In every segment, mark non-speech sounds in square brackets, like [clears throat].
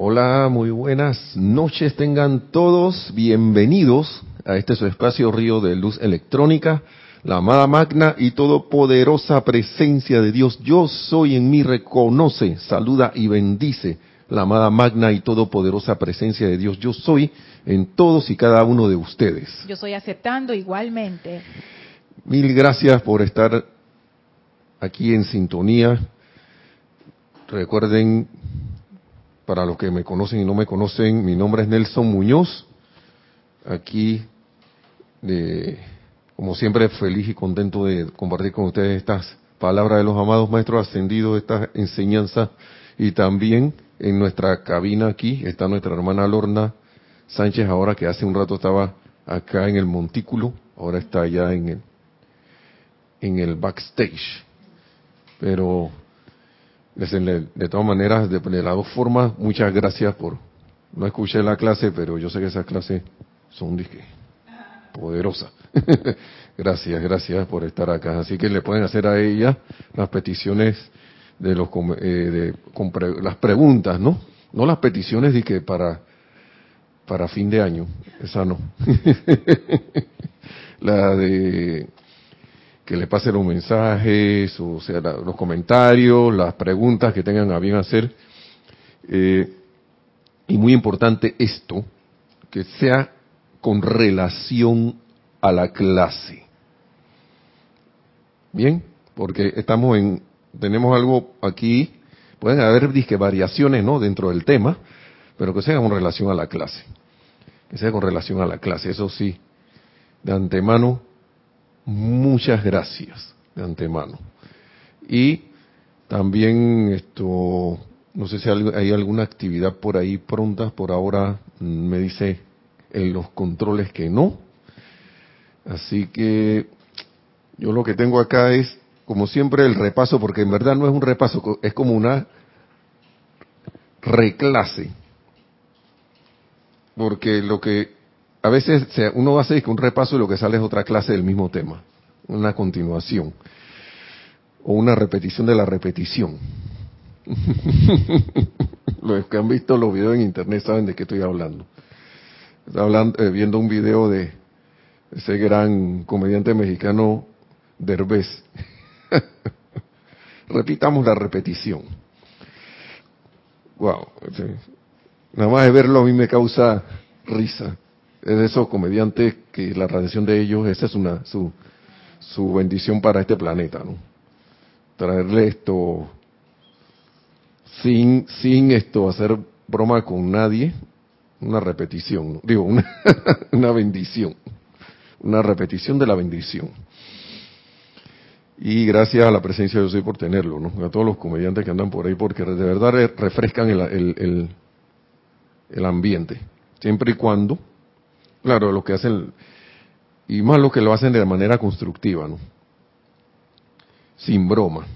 Hola, muy buenas noches tengan todos. Bienvenidos a este su espacio Río de Luz Electrónica, la amada magna y todopoderosa presencia de Dios. Yo soy en mí, reconoce, saluda y bendice la amada magna y todopoderosa presencia de Dios. Yo soy en todos y cada uno de ustedes. Yo soy aceptando igualmente. Mil gracias por estar aquí en sintonía. Recuerden, para los que me conocen y no me conocen, mi nombre es Nelson Muñoz. Aquí, como siempre, feliz y contento de compartir con ustedes estas palabras de los amados maestros ascendidos, estas enseñanzas y también en nuestra cabina aquí está nuestra hermana Lorna Sánchez ahora que hace un rato estaba acá en el montículo, ahora está allá en el, en el backstage. Pero de, todas maneras, de, las dos formas, muchas gracias por... No escuché la clase, pero yo sé que esas clases son disque, poderosas. [laughs] gracias, gracias por estar acá. Así que le pueden hacer a ella las peticiones de los eh, de, las preguntas, ¿no? No las peticiones de para para fin de año, esa no. [laughs] la de que le pase los mensajes, o sea, los comentarios, las preguntas que tengan a bien hacer. Eh, y muy importante esto, que sea con relación a la clase. Bien, porque estamos en, tenemos algo aquí, pueden haber disque variaciones, ¿no? Dentro del tema, pero que sea con relación a la clase que sea con relación a la clase. Eso sí, de antemano, muchas gracias, de antemano. Y también esto, no sé si hay alguna actividad por ahí pronta, por ahora me dice en los controles que no. Así que yo lo que tengo acá es, como siempre, el repaso, porque en verdad no es un repaso, es como una reclase porque lo que a veces uno hace un repaso y lo que sale es otra clase del mismo tema, una continuación o una repetición de la repetición. [laughs] los que han visto los videos en internet saben de qué estoy hablando. Estoy hablando, eh, viendo un video de ese gran comediante mexicano Derbez. [laughs] Repitamos la repetición. Wow, Nada más de verlo a mí me causa risa. Es de esos comediantes que la radiación de ellos, esa es una su, su bendición para este planeta, ¿no? Traerle esto sin sin esto hacer broma con nadie, una repetición, digo, una, [laughs] una bendición, una repetición de la bendición. Y gracias a la presencia de Dios por tenerlo. A todos los comediantes que andan por ahí, porque de verdad refrescan el, el el ambiente, siempre y cuando, claro, lo que hacen, y más lo que lo hacen de manera constructiva, ¿no? Sin broma.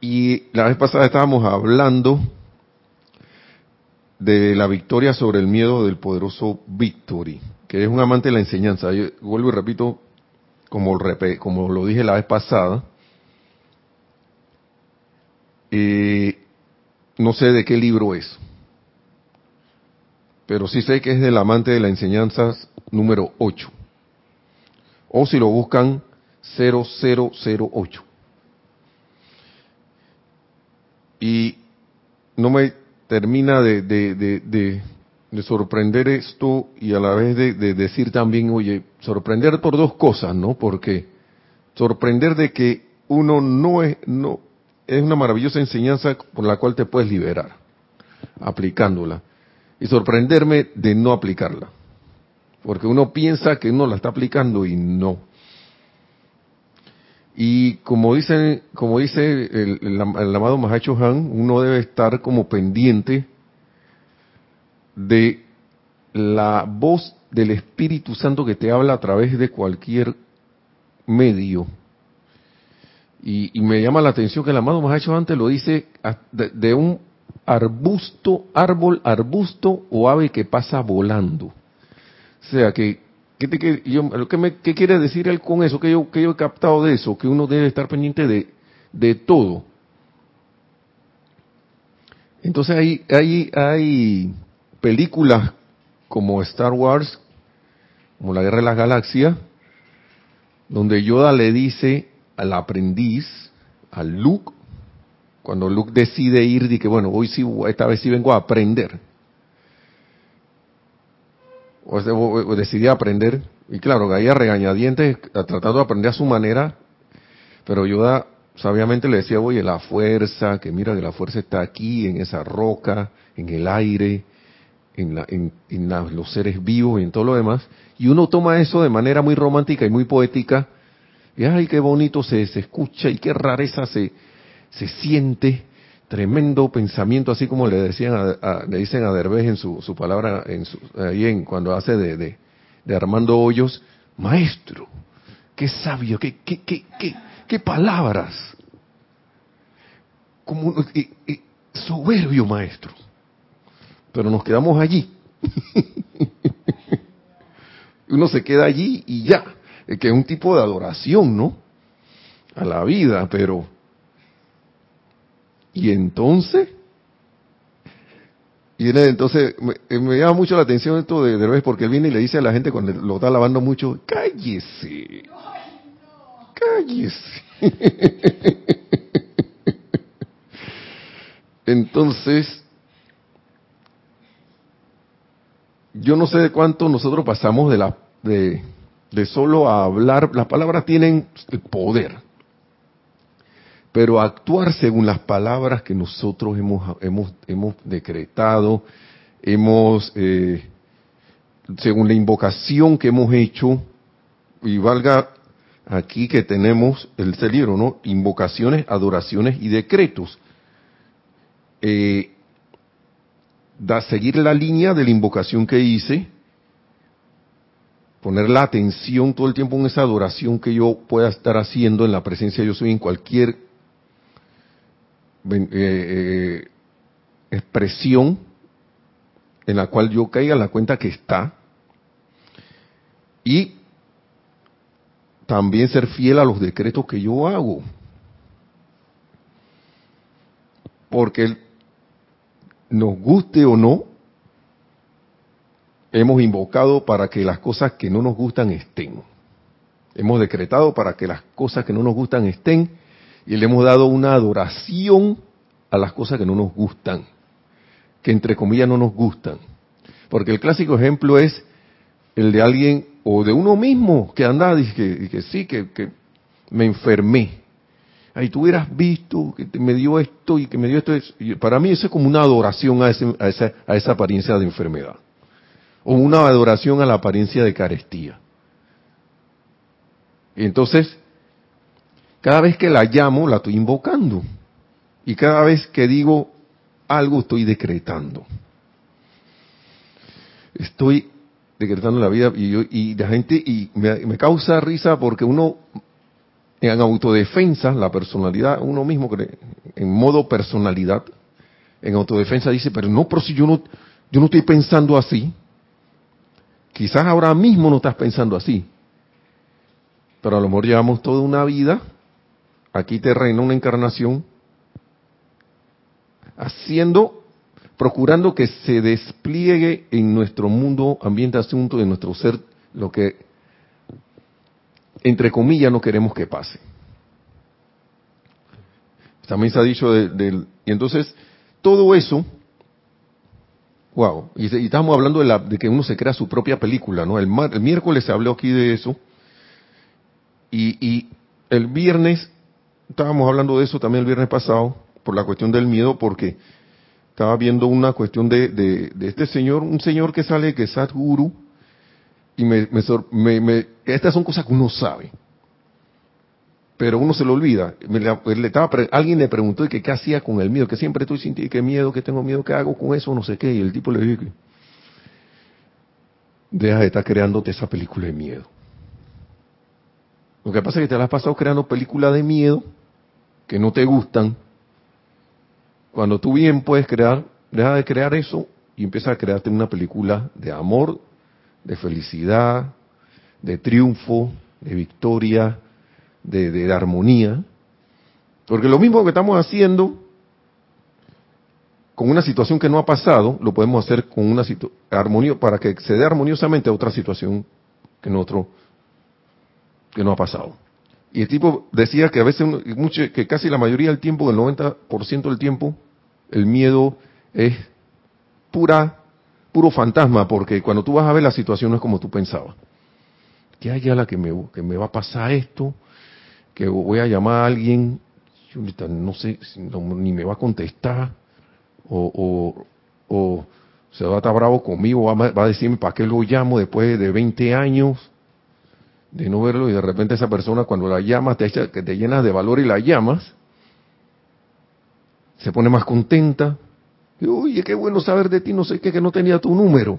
Y la vez pasada estábamos hablando de la victoria sobre el miedo del poderoso Victory, que es un amante de la enseñanza. Yo vuelvo y repito, como, como lo dije la vez pasada, eh, no sé de qué libro es, pero sí sé que es del amante de la enseñanza número 8. O si lo buscan, 0008. Y no me termina de, de, sorprender esto y a la vez de, decir también, oye, sorprender por dos cosas, ¿no? Porque sorprender de que uno no es, no, es una maravillosa enseñanza por la cual te puedes liberar, aplicándola. Y sorprenderme de no aplicarla. Porque uno piensa que uno la está aplicando y no. Y como dice, como dice el, amado Mahacho Han, uno debe estar como pendiente de la voz del Espíritu Santo que te habla a través de cualquier medio y, me llama la atención que el amado hecho antes lo dice de, un arbusto, árbol, arbusto o ave que pasa volando. O sea, que, ¿qué, yo, me, ¿qué quiere decir él con eso? Que yo, que yo he captado de eso, que uno debe estar pendiente de, de todo. Entonces hay, hay, hay películas como Star Wars, como la Guerra de las Galaxias, donde Yoda le dice al aprendiz, al Luke, cuando Luke decide ir, que bueno, hoy sí, esta vez sí vengo a aprender. O, decidí aprender, y claro, caía regañadientes, tratando de aprender a su manera, pero Yoda sabiamente le decía, oye, la fuerza, que mira que la fuerza está aquí, en esa roca, en el aire, en, la, en, los seres vivos y en todo lo demás. Y uno toma eso de manera muy romántica y muy poética, y ay, qué bonito se escucha y qué rareza se, se siente, tremendo pensamiento, así como le decían a, le dicen a Derbez en su, su palabra, ahí en, cuando hace de, de, Armando Hoyos, maestro, qué sabio, qué, qué, qué, qué palabras, como soberbio maestro. Pero nos quedamos allí. [laughs] Uno se queda allí y ya, que es un tipo de adoración, ¿no? A la vida, pero y entonces, y entonces me, me, llama mucho la atención esto de Derbez porque él viene y le dice a la gente cuando lo está lavando mucho, cállese, cállese. [laughs] Entonces, yo no sé de cuánto nosotros pasamos de la de, de solo a hablar, las palabras tienen poder pero actuar según las palabras que nosotros hemos, hemos, hemos decretado, hemos, eh, según la invocación que hemos hecho, y valga aquí que tenemos el libro, ¿no? Invocaciones, adoraciones y decretos. Eh, da seguir la línea de la invocación que hice, poner la atención todo el tiempo en esa adoración que yo pueda estar haciendo en la presencia de yo soy en cualquier eh, eh, expresión en la cual yo caiga la cuenta que está y también ser fiel a los decretos que yo hago. Porque nos guste o no, hemos invocado para que las cosas que no nos gustan estén. Hemos decretado para que las cosas que no nos gustan estén y le hemos dado una adoración a las cosas que no nos gustan, que entre comillas no nos gustan. Porque el clásico ejemplo es el de alguien o de uno mismo que anda y que, sí, que, me enfermé. Ahí tú hubieras visto que me dio esto y que me dio esto. para mí eso es como una adoración a, a, esa, a esa apariencia de enfermedad. O una adoración a la apariencia de carestía. Y entonces, cada vez que la llamo, la estoy invocando. Y cada vez que digo algo, estoy decretando. Estoy decretando la vida y, yo, y la gente, y me, causa risa porque uno, en autodefensa, la personalidad, uno mismo, en modo personalidad, en autodefensa dice, pero no, pero si yo no, yo no estoy pensando así. Quizás ahora mismo no estás pensando así. Pero a lo mejor llevamos toda una vida aquí te reina una encarnación, haciendo, procurando que se despliegue en nuestro mundo, ambiente, asunto, de nuestro ser, lo que, entre comillas, no queremos que pase. También se ha dicho del... y entonces, todo eso, wow, y, estamos hablando de, la, de, que uno se crea su propia película, ¿no? El, miércoles se habló aquí de eso, y, y el viernes estábamos hablando de eso también el viernes pasado, por la cuestión del miedo, porque estaba viendo una cuestión de, este señor, un señor que sale que es Sadhguru, y me, me, me, estas son cosas que uno sabe, pero uno se lo olvida. le estaba, alguien le preguntó que qué hacía con el miedo, que siempre estoy sintiendo que miedo, que tengo miedo, ¿qué hago con eso? No sé qué. Y el tipo le dijo, deja de estar creándote esa película de miedo. Lo que pasa es que te la has pasado creando películas de miedo que no te gustan, cuando tú bien puedes crear, deja de crear eso y empieza a crearte una película de amor, de felicidad, de triunfo, de victoria, de, armonía. Porque lo mismo que estamos haciendo con una situación que no ha pasado, lo podemos hacer con una armonía para que se dé armoniosamente a otra situación que otro que no ha pasado. Y el tipo decía que a veces, mucho, que casi la mayoría del tiempo, el 90% del tiempo, el miedo es pura, puro fantasma, porque cuando tú vas a ver la situación no es como tú pensabas. Que hay la que me, que me va a pasar esto, que voy a llamar a alguien, yo no sé, ni me va a contestar, o, o, se va a estar bravo conmigo, va, va a decirme para qué lo llamo después de 20 años de no verlo y de repente esa persona cuando la llamas, te, echa, que te llenas de valor y la llamas, se pone más contenta. Y, Oye, qué bueno saber de ti, no sé qué, que no tenía tu número.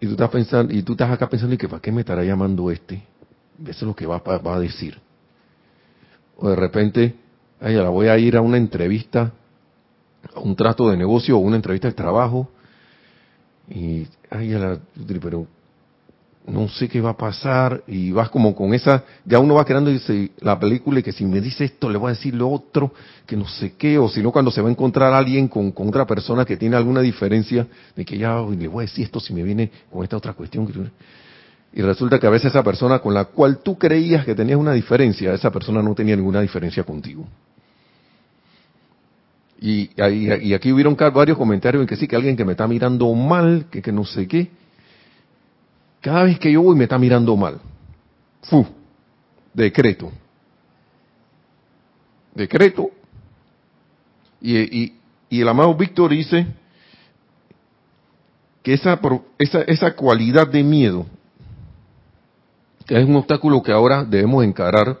Y tú estás pensando, y tú estás acá pensando, ¿y que para qué me estará llamando este? Eso es lo que va, va a decir. O de repente, ay, la voy a ir a una entrevista, a un trato de negocio o una entrevista de trabajo. Y, ay, la, pero no sé qué va a pasar y vas como con esa, ya uno va creando dice, la película y que si me dice esto le voy a decir lo otro, que no sé qué, o si no cuando se va a encontrar alguien con, otra persona que tiene alguna diferencia, de que ya le voy a decir esto si me viene con esta otra cuestión. Y resulta que a veces esa persona con la cual tú creías que tenías una diferencia, esa persona no tenía ninguna diferencia contigo. Y, y, aquí hubieron varios comentarios en que sí, que alguien que me está mirando mal, que, que no sé qué, cada vez que yo voy me está mirando mal. Fu, decreto. Decreto. Y, el amado Víctor dice que esa, esa, esa cualidad de miedo, que es un obstáculo que ahora debemos encarar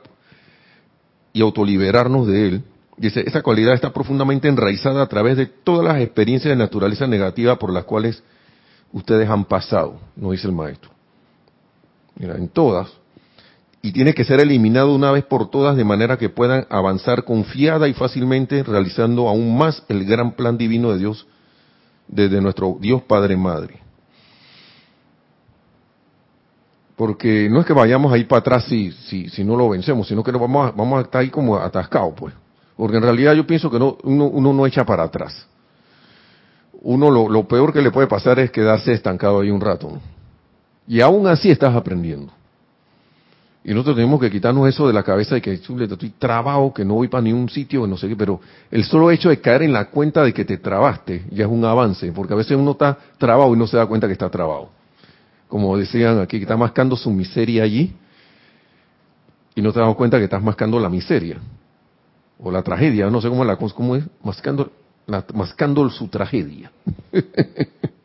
y autoliberarnos de él, dice, esa cualidad está profundamente enraizada a través de todas las experiencias de naturaleza negativa por las cuales ustedes han pasado, nos dice el maestro en todas, y tiene que ser eliminado una vez por todas de manera que puedan avanzar confiada y fácilmente realizando aún más el gran plan divino de Dios, desde nuestro Dios Padre Madre. Porque no es que vayamos a ir para atrás si, si, si no lo vencemos, sino que vamos, a, vamos a estar ahí como atascados, pues. Porque en realidad yo pienso que no, uno, uno no echa para atrás. Uno lo, peor que le puede pasar es quedarse estancado ahí un rato. Y aún así estás aprendiendo. Y nosotros tenemos que quitarnos eso de la cabeza de que estoy trabado, que no voy para ningún sitio, no sé qué, pero el solo hecho de caer en la cuenta de que te trabaste ya es un avance, porque a veces uno está trabado y no se da cuenta que está trabado. Como decían aquí, que está mascando su miseria allí y no te das cuenta que estás mascando la miseria o la tragedia, no sé cómo, la, cómo es, mascando, mascando su tragedia. [laughs]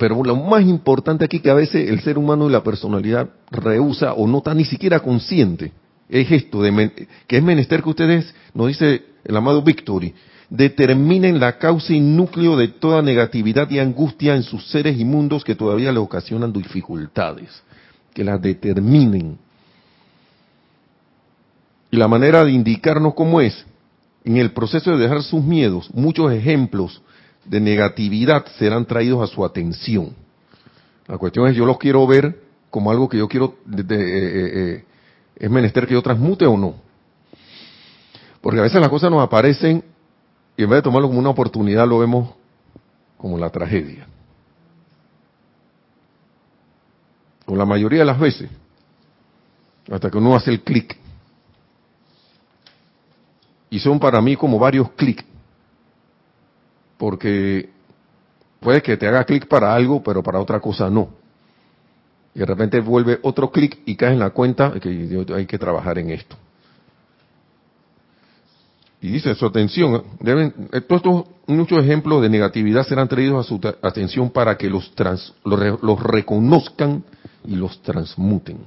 Pero lo más importante aquí que a veces el ser humano y la personalidad rehúsa o no está ni siquiera consciente es esto, de que es menester que ustedes, nos dice el amado Victory, determinen la causa y núcleo de toda negatividad y angustia en sus seres y mundos que todavía le ocasionan dificultades. Que las determinen. Y la manera de indicarnos cómo es, en el proceso de dejar sus miedos, muchos ejemplos de negatividad serán traídos a su atención. La cuestión es, yo los quiero ver como algo que yo quiero, eh, eh, eh, es menester que yo transmute o no. Porque a veces las cosas nos aparecen y en vez de tomarlo como una oportunidad lo vemos como la tragedia. O la mayoría de las veces, hasta que uno hace el clic. Y son para mí como varios clics porque puede que te haga clic para algo, pero para otra cosa no. Y de repente vuelve otro clic y caes en la cuenta que hay que trabajar en esto. Y dice su atención, deben, todos estos muchos ejemplos de negatividad serán traídos a su atención para que los, los, reconozcan y los transmuten.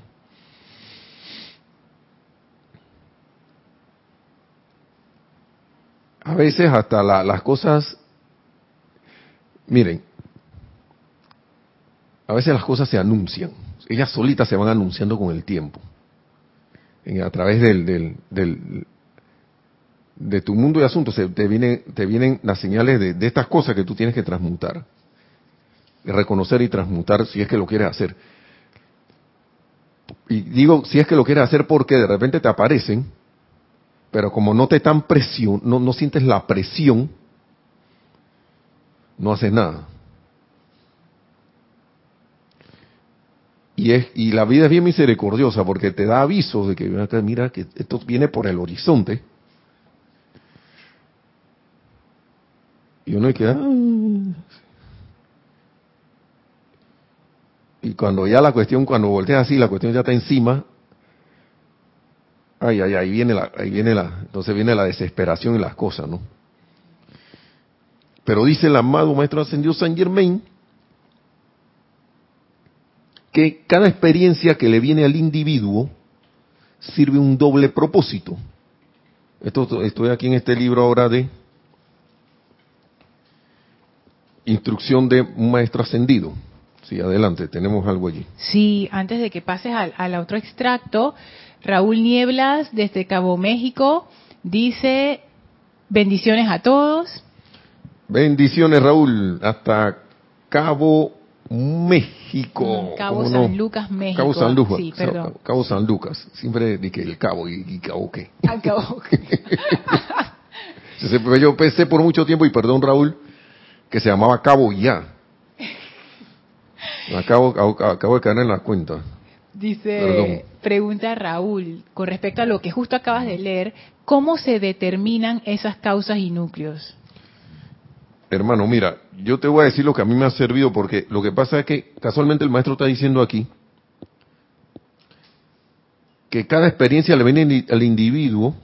A veces hasta las cosas Miren, a veces las cosas se anuncian, ellas solitas se van anunciando con el tiempo, a través del, del, de tu mundo de asuntos, te vienen, te vienen las señales de, de estas cosas que tú tienes que transmutar, reconocer y transmutar si es que lo quieres hacer. y digo, si es que lo quieres hacer porque de repente te aparecen, pero como no te están presión, no, no sientes la presión, no haces nada. Y, es, y la vida es bien misericordiosa porque te da avisos de que mira que esto viene por el horizonte. Y uno queda... Ah". Y cuando ya la cuestión, cuando volteas así, la cuestión ya está encima, ay, ay, ahí viene la, ahí viene la, entonces viene la desesperación y las cosas, ¿no? Pero dice el amado Maestro Ascendido San Germain que cada experiencia que le viene al individuo sirve un doble propósito. Esto, estoy aquí en este libro ahora de instrucción de un maestro ascendido. Sí, adelante, tenemos algo allí. Sí, antes de que pases al, al otro extracto, Raúl Nieblas desde Cabo México dice bendiciones a todos. Bendiciones Raúl, hasta Cabo México. Cabo San Lucas, México. Cabo San Lucas. Sí, perdón. Cabo San Lucas. Siempre dije el Cabo y, Cabo qué. Al Cabo. Yo pensé por mucho tiempo, y perdón Raúl, que se llamaba Cabo ya. Acabo, acabo, de caer en la cuenta. Dice, pregunta Raúl, con respecto a lo que justo acabas de leer, ¿cómo se determinan esas causas y núcleos? Hermano, mira, yo te voy a decir lo que a mí me ha servido porque lo que pasa es que casualmente el maestro está diciendo aquí que cada experiencia le viene al individuo,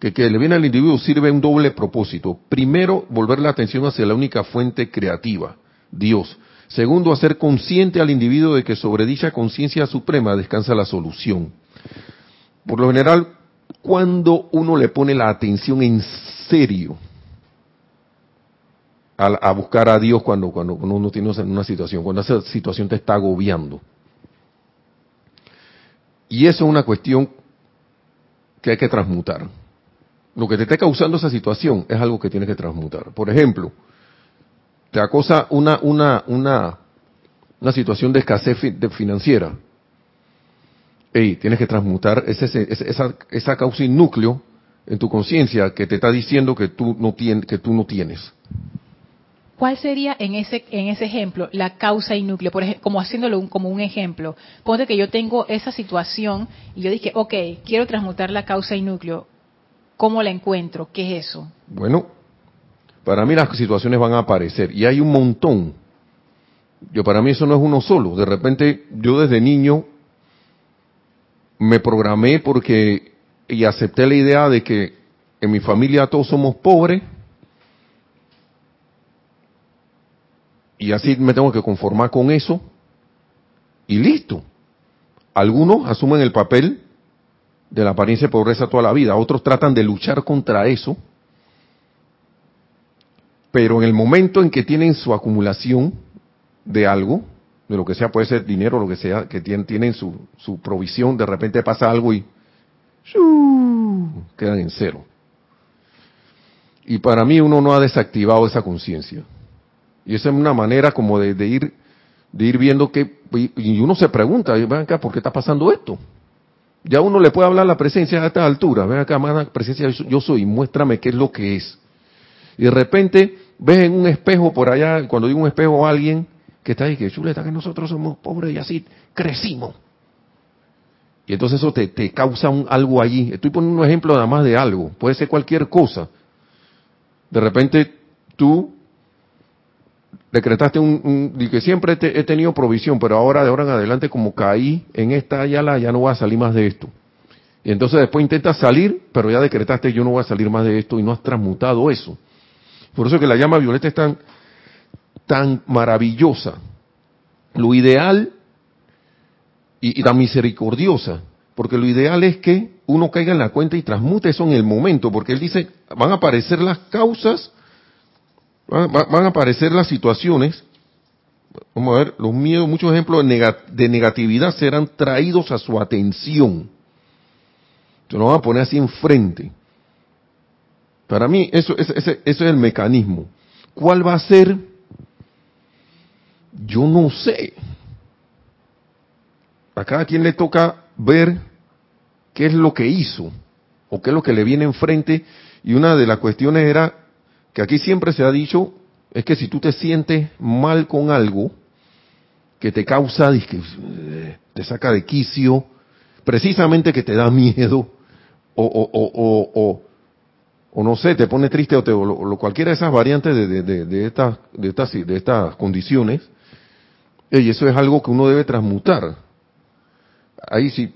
que, que le viene al individuo sirve un doble propósito. Primero, volver la atención hacia la única fuente creativa, Dios. Segundo, hacer consciente al individuo de que sobre dicha conciencia suprema descansa la solución. Por lo general, cuando uno le pone la atención en serio a, buscar a Dios cuando, cuando uno tiene una situación, cuando esa situación te está agobiando. Y eso es una cuestión que hay que transmutar. Lo que te esté causando esa situación es algo que tienes que transmutar. Por ejemplo, te acosa una, una, una, una situación de escasez financiera. Ey, tienes que transmutar ese, esa, esa causa y núcleo en tu conciencia que te está diciendo que tú no, que tú no tienes. ¿Cuál sería en ese en ese ejemplo la causa y núcleo? Por ejemplo, como haciéndolo como un ejemplo. Ponte que yo tengo esa situación y yo dije, ok, quiero transmutar la causa y núcleo. ¿Cómo la encuentro? ¿Qué es eso? Bueno, para mí las situaciones van a aparecer y hay un montón. Yo para mí eso no es uno solo. De repente yo desde niño me programé porque y acepté la idea de que en mi familia todos somos pobres Y así me tengo que conformar con eso y listo. Algunos asumen el papel de la apariencia de pobreza toda la vida, otros tratan de luchar contra eso, pero en el momento en que tienen su acumulación de algo, de lo que sea, puede ser dinero, lo que sea, que tienen, tienen su, su provisión, de repente pasa algo y quedan en cero. Y para mí uno no ha desactivado esa conciencia. Y esa es una manera como de, ir de ir viendo que y uno se pregunta, ven acá, ¿por qué está pasando esto? Ya uno le puede hablar la presencia a esta altura, ven acá, la presencia yo soy, muéstrame qué es lo que es. Y de repente ves en un espejo por allá, cuando digo un espejo a alguien que está ahí, que chuleta, que nosotros somos pobres y así crecimos. Y entonces eso te, te causa un, algo allí. Estoy poniendo un ejemplo nada más de algo, puede ser cualquier cosa. De repente tú decretaste un, que siempre he tenido provisión, pero ahora de ahora en adelante como caí en esta ayala, ya no voy a salir más de esto. Y entonces después intentas salir, pero ya decretaste yo no voy a salir más de esto y no has transmutado eso. Por eso que la llama violeta es tan, tan maravillosa. Lo ideal y, y tan misericordiosa, porque lo ideal es que uno caiga en la cuenta y transmute eso en el momento, porque él dice, van a aparecer las causas van a aparecer las situaciones, vamos a ver, los miedos, muchos ejemplos de negatividad serán traídos a su atención. Se lo van a poner así enfrente. Para mí, eso, ese, ese es el mecanismo. ¿Cuál va a ser? Yo no sé. a cada quien le toca ver qué es lo que hizo o qué es lo que le viene enfrente. Y una de las cuestiones era que aquí siempre se ha dicho, es que si tú te sientes mal con algo que te causa, te saca de quicio, precisamente que te da miedo, o, o, o, o, o no sé, te pone triste o, te, o cualquiera de esas variantes de, de, de, estas, de, estas, de estas condiciones, y eso es algo que uno debe transmutar. Ahí sí,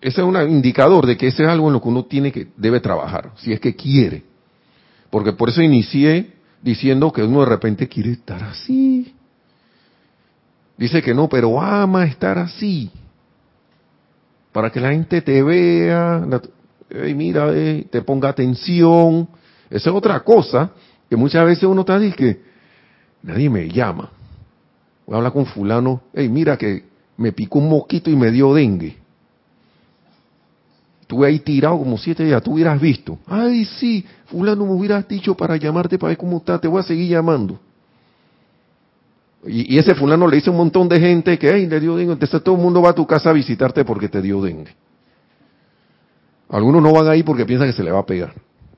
ese es un indicador de que ese es algo en lo que uno tiene que, debe trabajar, si es que quiere. Porque por eso inicié diciendo que uno de repente quiere estar así. Dice que no, pero ama estar así. Para que la gente te vea, hey, mira, te ponga atención. Esa es otra cosa que muchas veces uno está diciendo que nadie me llama. Voy a hablar con fulano, hey, mira que me picó un mosquito y me dio dengue. Estuve ahí tirado como siete días, tú hubieras visto. Ay, sí, fulano me hubieras dicho para llamarte para ver cómo está, te voy a seguir llamando. Y, ese fulano le dice a un montón de gente que, ay, le dio dengue, entonces todo el mundo va a tu casa a visitarte porque te dio dengue. Algunos no van ahí porque piensan que se le va a pegar.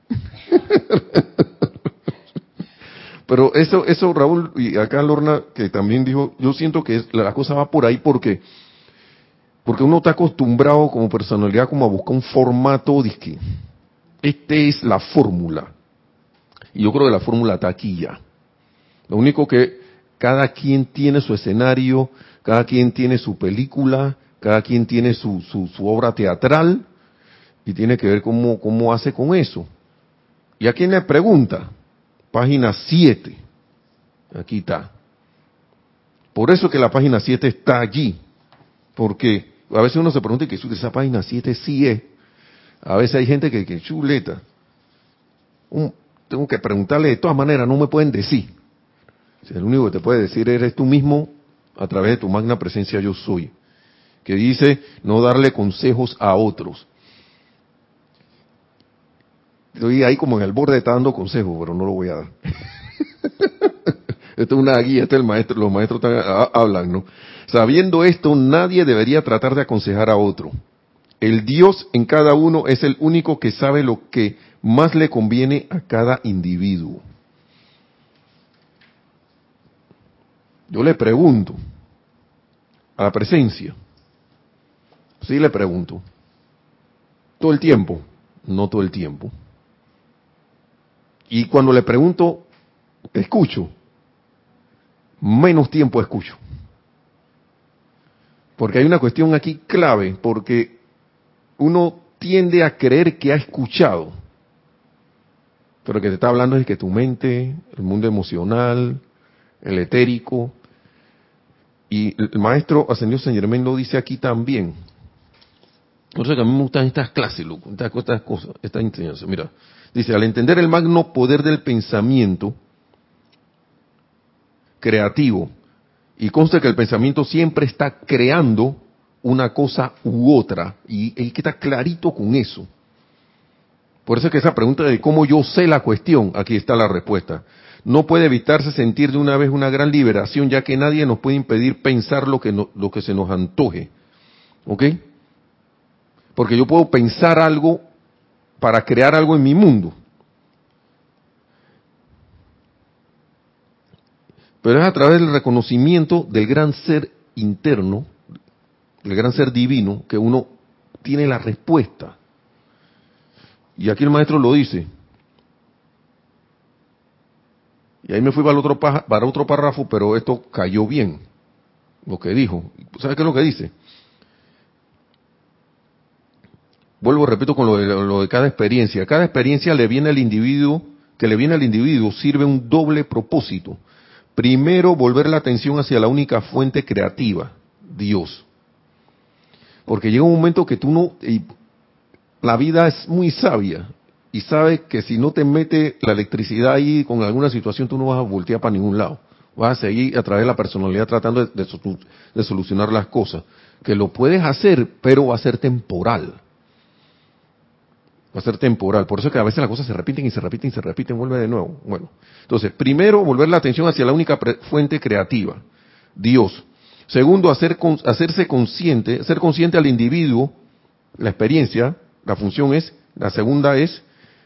[laughs] Pero eso, eso Raúl, y acá Lorna, que también dijo, yo siento que la cosa va por ahí porque porque uno está acostumbrado como personalidad como a buscar un formato de que esta es la fórmula. Y yo creo que la fórmula está aquí ya. Lo único que cada quien tiene su escenario, cada quien tiene su película, cada quien tiene su, su, obra teatral y tiene que ver cómo, cómo hace con eso. ¿Y a quién le pregunta? Página 7. Aquí está. Por eso que la página 7 está allí. Porque a veces uno se pregunta que esa página 7 sí es. A veces hay gente que, que chuleta. tengo que preguntarle de todas maneras, no me pueden decir. el único que te puede decir eres tú mismo a través de tu magna presencia yo soy. Que dice no darle consejos a otros. Estoy ahí como en el borde, está dando consejos, pero no lo voy a dar. [laughs] Esto es una guía, este es el maestro, los maestros hablan, ¿no? Sabiendo esto, nadie debería tratar de aconsejar a otro. El Dios en cada uno es el único que sabe lo que más le conviene a cada individuo. Yo le pregunto a la presencia, sí le pregunto, todo el tiempo, no todo el tiempo. Y cuando le pregunto, escucho, menos tiempo escucho. Porque hay una cuestión aquí clave, porque uno tiende a creer que ha escuchado, pero que te está hablando es que tu mente, el mundo emocional, el etérico, y el maestro Ascendió San Germán lo dice aquí también. Por eso que a mí me gustan estas clases, estas, estas cosas, estas enseñanzas. Mira, dice, al entender el magno poder del pensamiento creativo, y consta que el pensamiento siempre está creando una cosa u otra. Y él queda clarito con eso. Por eso es que esa pregunta de cómo yo sé la cuestión, aquí está la respuesta. No puede evitarse sentir de una vez una gran liberación, ya que nadie nos puede impedir pensar lo que, lo que se nos antoje. ¿Ok? Porque yo puedo pensar algo para crear algo en mi mundo. Pero es a través del reconocimiento del gran ser interno, del gran ser divino, que uno tiene la respuesta. Y aquí el maestro lo dice. Y ahí me fui para otro, para otro párrafo, pero esto cayó bien, lo que dijo. ¿Sabes qué es lo que dice? Vuelvo, repito, con lo de, lo de cada experiencia. Cada experiencia le viene al individuo, que le viene al individuo, sirve un doble propósito Primero, volver la atención hacia la única fuente creativa, Dios. Porque llega un momento que tú no, y la vida es muy sabia y sabe que si no te mete la electricidad ahí con alguna situación, tú no vas a voltear para ningún lado. Vas a seguir a través de la personalidad tratando de, de solucionar las cosas. Que lo puedes hacer, pero va a ser temporal va a ser temporal. Por eso es que a veces las cosas se repiten y se repiten y se repiten, vuelve de nuevo. Bueno, entonces, primero volver la atención hacia la única fuente creativa, Dios. Segundo, hacer, hacerse consciente, ser consciente al individuo, la experiencia, la función es, la segunda es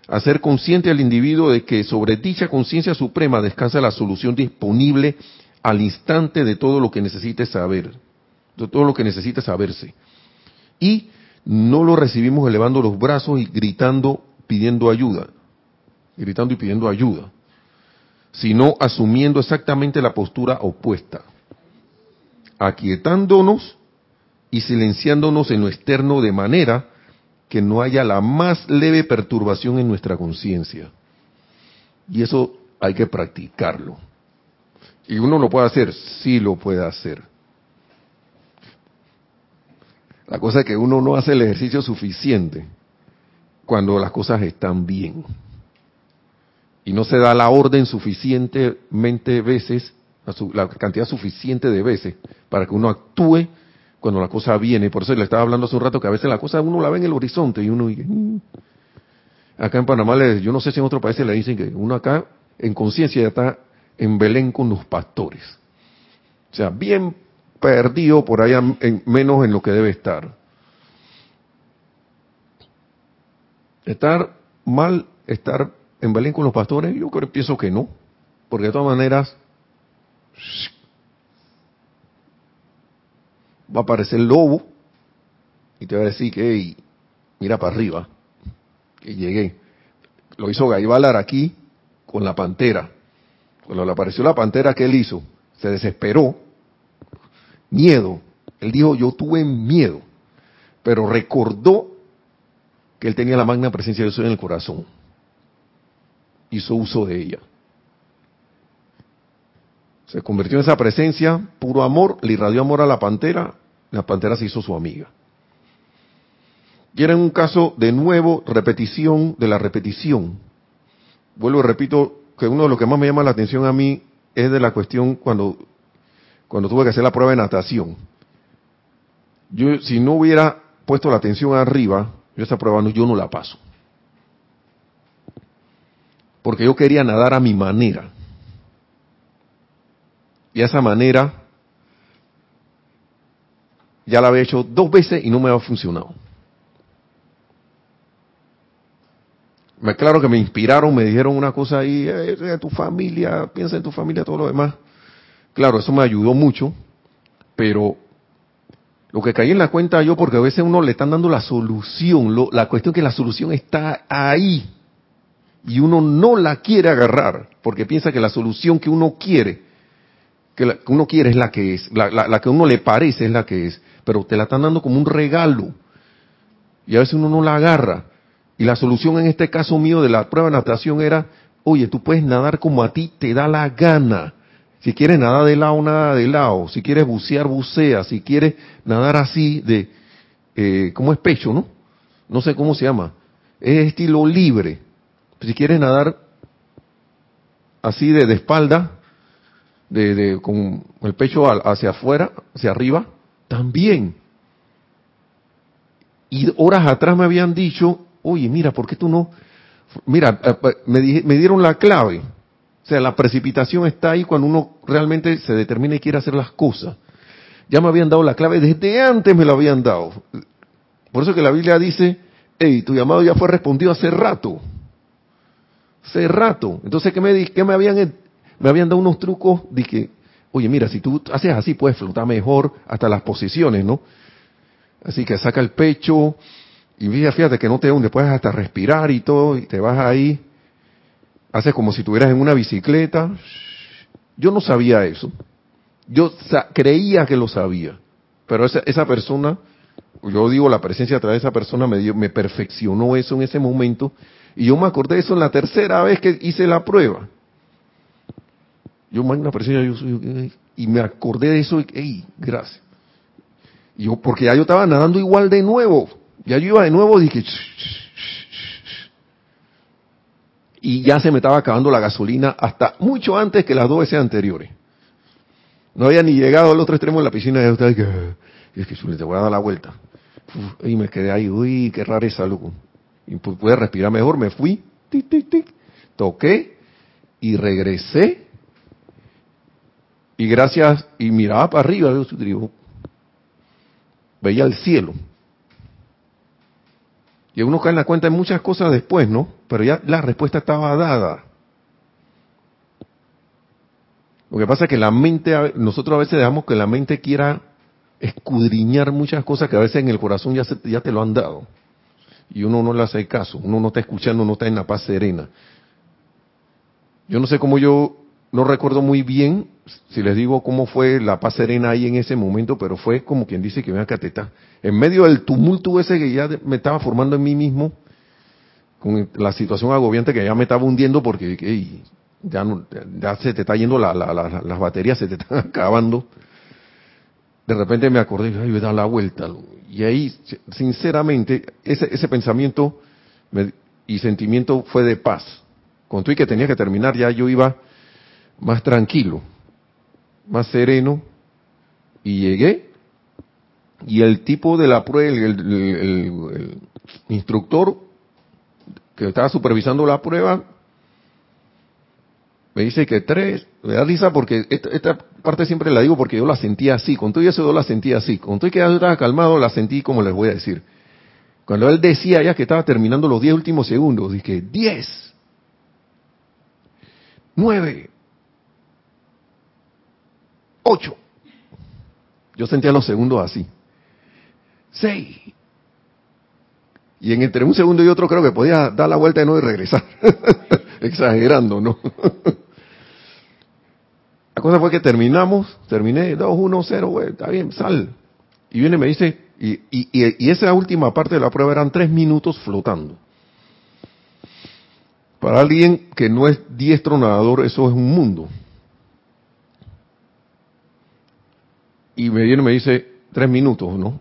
hacer consciente al individuo de que sobre dicha conciencia suprema descansa la solución disponible al instante de todo lo que necesite saber, de todo lo que necesite saberse. Y no lo recibimos elevando los brazos y gritando, pidiendo ayuda, gritando y pidiendo ayuda, sino asumiendo exactamente la postura opuesta, aquietándonos y silenciándonos en lo externo de manera que no haya la más leve perturbación en nuestra conciencia. Y eso hay que practicarlo. Y uno lo puede hacer, sí lo puede hacer. La cosa es que uno no hace el ejercicio suficiente cuando las cosas están bien. Y no se da la orden suficientemente veces, la cantidad suficiente de veces, para que uno actúe cuando la cosa viene. Por eso le estaba hablando hace un rato que a veces la cosa uno la ve en el horizonte y uno... Mm". Acá en Panamá, yo no sé si en otros países le dicen que uno acá en conciencia ya está en Belén con los pastores. O sea, bien perdido por allá, en, menos en lo que debe estar. Estar mal, estar en Belén con los pastores, yo creo, pienso que no, porque de todas maneras va a aparecer el lobo y te va a decir que, mira para arriba, que llegué. Lo hizo Gaibalar aquí con la pantera. Cuando le apareció la pantera, ¿qué él hizo? Se desesperó miedo. Él dijo, yo tuve miedo, pero recordó que él tenía la magna presencia de Dios en el corazón. Hizo uso de ella. Se convirtió en esa presencia, puro amor, le irradió amor a la pantera, la pantera se hizo su amiga. Y era un caso de nuevo repetición de la repetición. Vuelvo y repito que uno de los que más me llama la atención a mí es de la cuestión cuando cuando tuve que hacer la prueba de natación. Yo, si no hubiera puesto la atención arriba, yo esa prueba no, yo no la paso. Porque yo quería nadar a mi manera. Y esa manera ya la había hecho dos veces y no me había funcionado. Me claro que me inspiraron, me dijeron una cosa ahí, eh, tu familia, piensa en tu familia, todo lo demás. Claro, eso me ayudó mucho, pero lo que caí en la cuenta yo, porque a veces uno le están dando la solución, la cuestión es que la solución está ahí y uno no la quiere agarrar, porque piensa que la solución que uno quiere, que, uno quiere es la que es, la, la, que a uno le parece es la que es, pero te la están dando como un regalo y a veces uno no la agarra. Y la solución en este caso mío de la prueba de natación era, oye, tú puedes nadar como a ti te da la gana. Si quieres nadar de lado, nada de lado. Si quieres bucear, bucea. Si quieres nadar así de, eh, ¿cómo es pecho, no? No sé cómo se llama. Es estilo libre. Si quieres nadar así de, de espalda, de, de, con el pecho hacia afuera, hacia arriba, también. Y horas atrás me habían dicho, oye, mira, ¿por qué tú no? Mira, eh, me, me dieron la clave. O sea, la precipitación está ahí cuando uno realmente se determina y quiere hacer las cosas. Ya me habían dado la clave, desde antes me lo habían dado. Por eso que la Biblia dice, hey, tu llamado ya fue respondido hace rato. Hace rato. Entonces, ¿qué me, qué me habían, me habían dado unos trucos? Dije, oye, mira, si tú haces así, puedes flotar mejor hasta las posiciones, ¿no? Así que saca el pecho y fíjate que no te hunde, puedes hasta respirar y todo, y te vas ahí haces como si estuvieras en una bicicleta. Yo no sabía eso. Yo creía que lo sabía. Pero esa, esa, persona, yo digo, la presencia a través de esa persona me, dio, me perfeccionó eso en ese momento. Y yo me acordé de eso en la tercera vez que hice la prueba. Yo, una presencia, yo y me acordé de eso, y, ¡ey, gracias! Y yo, porque ya yo estaba nadando igual de nuevo. Ya yo iba de nuevo, dije, y ya se me estaba acabando la gasolina hasta mucho antes que las dos veces anteriores. No había ni llegado al otro extremo de la piscina y yo y es que te voy a dar la vuelta. y me quedé ahí, uy, qué rareza, loco. Y pude respirar mejor, me fui, tic, tic, tic, toqué y regresé. Y gracias, y miraba para arriba, digo, veía el cielo. Y uno cae en la cuenta de muchas cosas después, ¿no? Pero ya la respuesta estaba dada. Lo que pasa es que la mente, nosotros a veces dejamos que la mente quiera escudriñar muchas cosas que a veces en el corazón ya, ya te lo han dado. Y uno no le hace caso, uno no está escuchando, no está en la paz serena. Yo no sé cómo yo, no recuerdo muy bien, si les digo cómo fue la paz serena ahí en ese momento, pero fue como quien dice que me cateta. En medio del tumulto ese que ya me estaba formando en mí mismo, con la situación agobiante que ya me estaba hundiendo porque ya, ya se te está yendo la, las baterías, se te están [laughs] acabando. De repente me acordé, ay, voy a dar la vuelta. Y ahí, sinceramente, ese, ese pensamiento y sentimiento fue de paz con y que tenía que terminar, ya yo iba más tranquilo, más sereno, y llegué, y el tipo de la prueba, el, instructor que estaba supervisando la prueba, me dice que tres, me da risa porque esta, parte siempre la digo porque yo la sentía así, con todo eso yo la sentía así, con todo y calmado, la sentí como les voy a decir. Cuando él decía ya que estaba terminando los diez últimos segundos, dije, diez, nueve, ocho. Yo sentía los segundos así. Seis. Y en entre un segundo y otro creo que podía dar la vuelta de nuevo y regresar. [laughs] Exagerando, ¿no? la cosa fue que terminamos, terminé 2, 1, 0, está bien, sal. Y viene y me dice, y, y, y esa última parte de la prueba eran tres minutos flotando. Para alguien que no es diestro nadador, eso es un mundo. Y me viene y me dice, tres minutos, ¿no?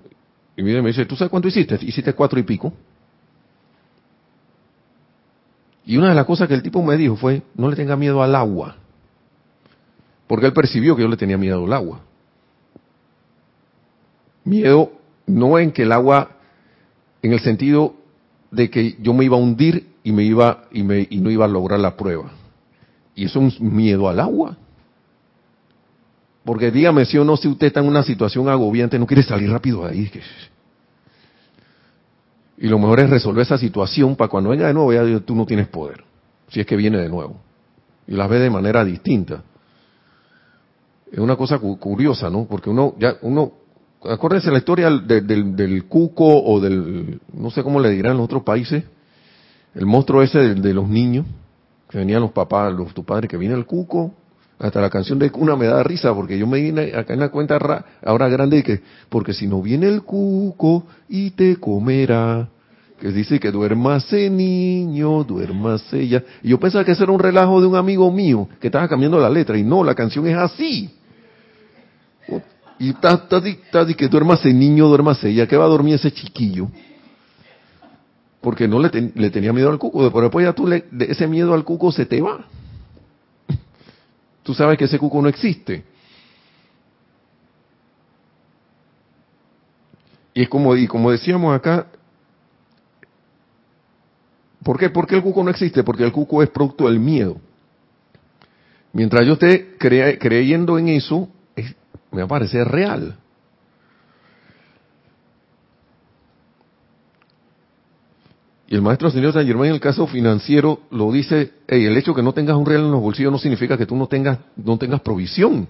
Y me dice, ¿tú sabes cuánto hiciste? Hiciste cuatro y pico. Y una de las cosas que el tipo me dijo fue, no le tenga miedo al agua. Porque él percibió que yo le tenía miedo al agua. Miedo no en que el agua, en el sentido de que yo me iba a hundir y me iba y, me, y no iba a lograr la prueba. Y eso es un miedo al agua. Porque dígame si o no, si usted está en una situación agobiante, no quiere salir rápido de ahí. Y lo mejor es resolver esa situación para cuando venga de nuevo, ya tú no tienes poder. Si es que viene de nuevo. Y las ve de manera distinta. Es una cosa curiosa, ¿no? Porque uno, ya, uno, acuérdense la historia del, del cuco o del, no sé cómo le dirán en los otros países, el monstruo ese de, los niños, que venían los papás, los tu padre, que viene el cuco, hasta la canción de cuna me da risa, porque yo me vine acá en la cuenta ahora grande de que, porque si no viene el cuco y te comerá, que dice que duermase niño, duermase ya. Y yo pensaba que ese era un relajo de un amigo mío, que estaba cambiando la letra, y no, la canción es así. Y está, está, está, que duermase niño, duermase ya, que va a dormir ese chiquillo porque no le, tenía miedo al cuco, pero después ya tú le, ese miedo al cuco se te va. Tú sabes que ese cuco no existe. Y es como, y como decíamos acá, ¿por qué? ¿Por qué el cuco no existe? Porque el cuco es producto del miedo. Mientras yo esté creyendo en eso, me va a parecer real. Y el maestro señor San Germán en el caso financiero lo dice, el hecho de que no tengas un real en los bolsillos no significa que tú no tengas, no tengas provisión.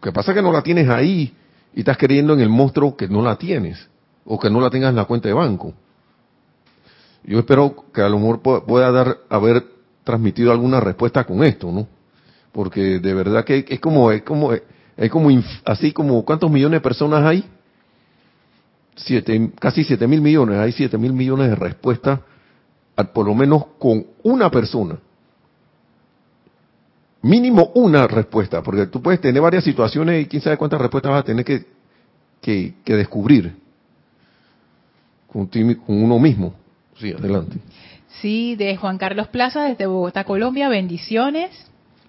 Lo que pasa es que no la tienes ahí y estás creyendo en el monstruo que no la tienes o que no la tengas en la cuenta de banco. Yo espero que a lo mejor pueda dar, haber transmitido alguna respuesta con esto, ¿no? Porque de verdad que es como, es como, es como, así como, ¿cuántos millones de personas hay? siete, casi 7 mil millones, hay 7 mil millones de respuestas, por lo menos con una persona. Mínimo una respuesta, porque tú puedes tener varias situaciones y quién sabe cuántas respuestas vas a tener que, que, descubrir con, con uno mismo. Sí, adelante. Sí, de Juan Carlos Plaza desde Bogotá, Colombia. Bendiciones.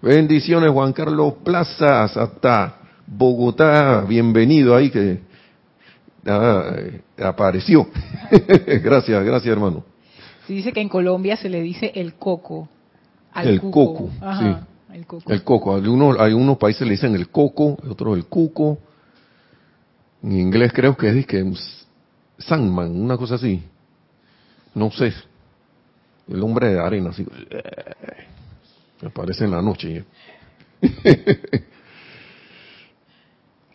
Bendiciones, Juan Carlos Plaza, hasta Bogotá. Bienvenido ahí, que ah, apareció. [laughs] gracias, gracias hermano. Sí, dice que en Colombia se le dice el coco. el coco, sí. el coco. El coco. Hay unos, hay unos países le dicen el coco, otros el cuco. En inglés creo que es que Sandman, una cosa así. No sé. El hombre de arena, así. Me aparece en la noche. [laughs]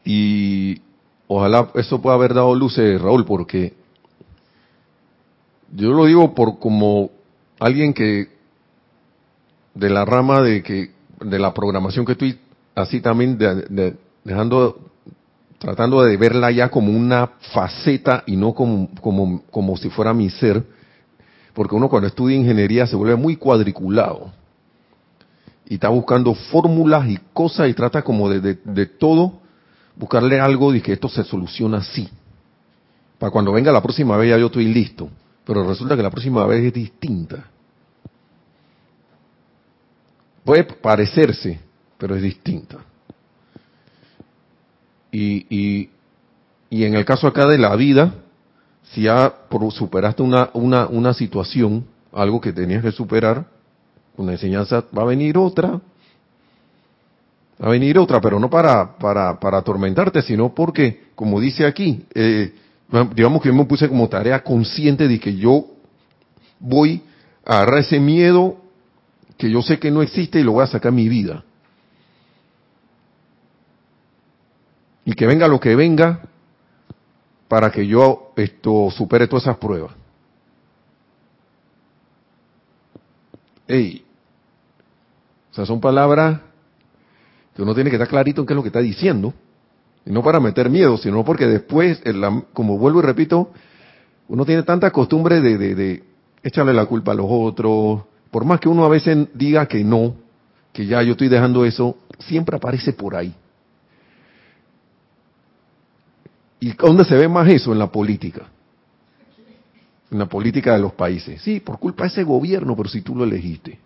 y ojalá eso pueda haber dado luces, Raúl, porque yo lo digo por como alguien que de la rama de que de la programación que estoy así también dejando tratando de verla ya como una faceta y no como, como, como si fuera mi ser, porque uno cuando estudia ingeniería se vuelve muy cuadriculado y está buscando fórmulas y cosas y trata como de, de, todo buscarle algo y que esto se soluciona así. Para cuando venga la próxima vez ya yo estoy listo. Pero resulta que la próxima vez es distinta. Puede parecerse, pero es distinta. Y, y, y en el caso acá de la vida, si ya superaste una, una, una situación, algo que tenías que superar, una enseñanza va a venir otra, va a venir otra, pero no para, para, para atormentarte, sino porque, como dice aquí, eh, digamos que yo me puse como tarea consciente de que yo voy a agarrar ese miedo que yo sé que no existe y lo voy a sacar mi vida. Y que venga lo que venga para que yo esto supere todas esas pruebas. Ey, o sea, son palabras que uno tiene que estar clarito en qué es lo que está diciendo. Y no para meter miedo, sino porque después, como vuelvo y repito, uno tiene tanta costumbre de, de, echarle la culpa a los otros. Por más que uno a veces diga que no, que ya yo estoy dejando eso, siempre aparece por ahí. ¿Y dónde se ve más eso? En la política. En la política de los países. Sí, por culpa de ese gobierno, pero si tú lo elegiste.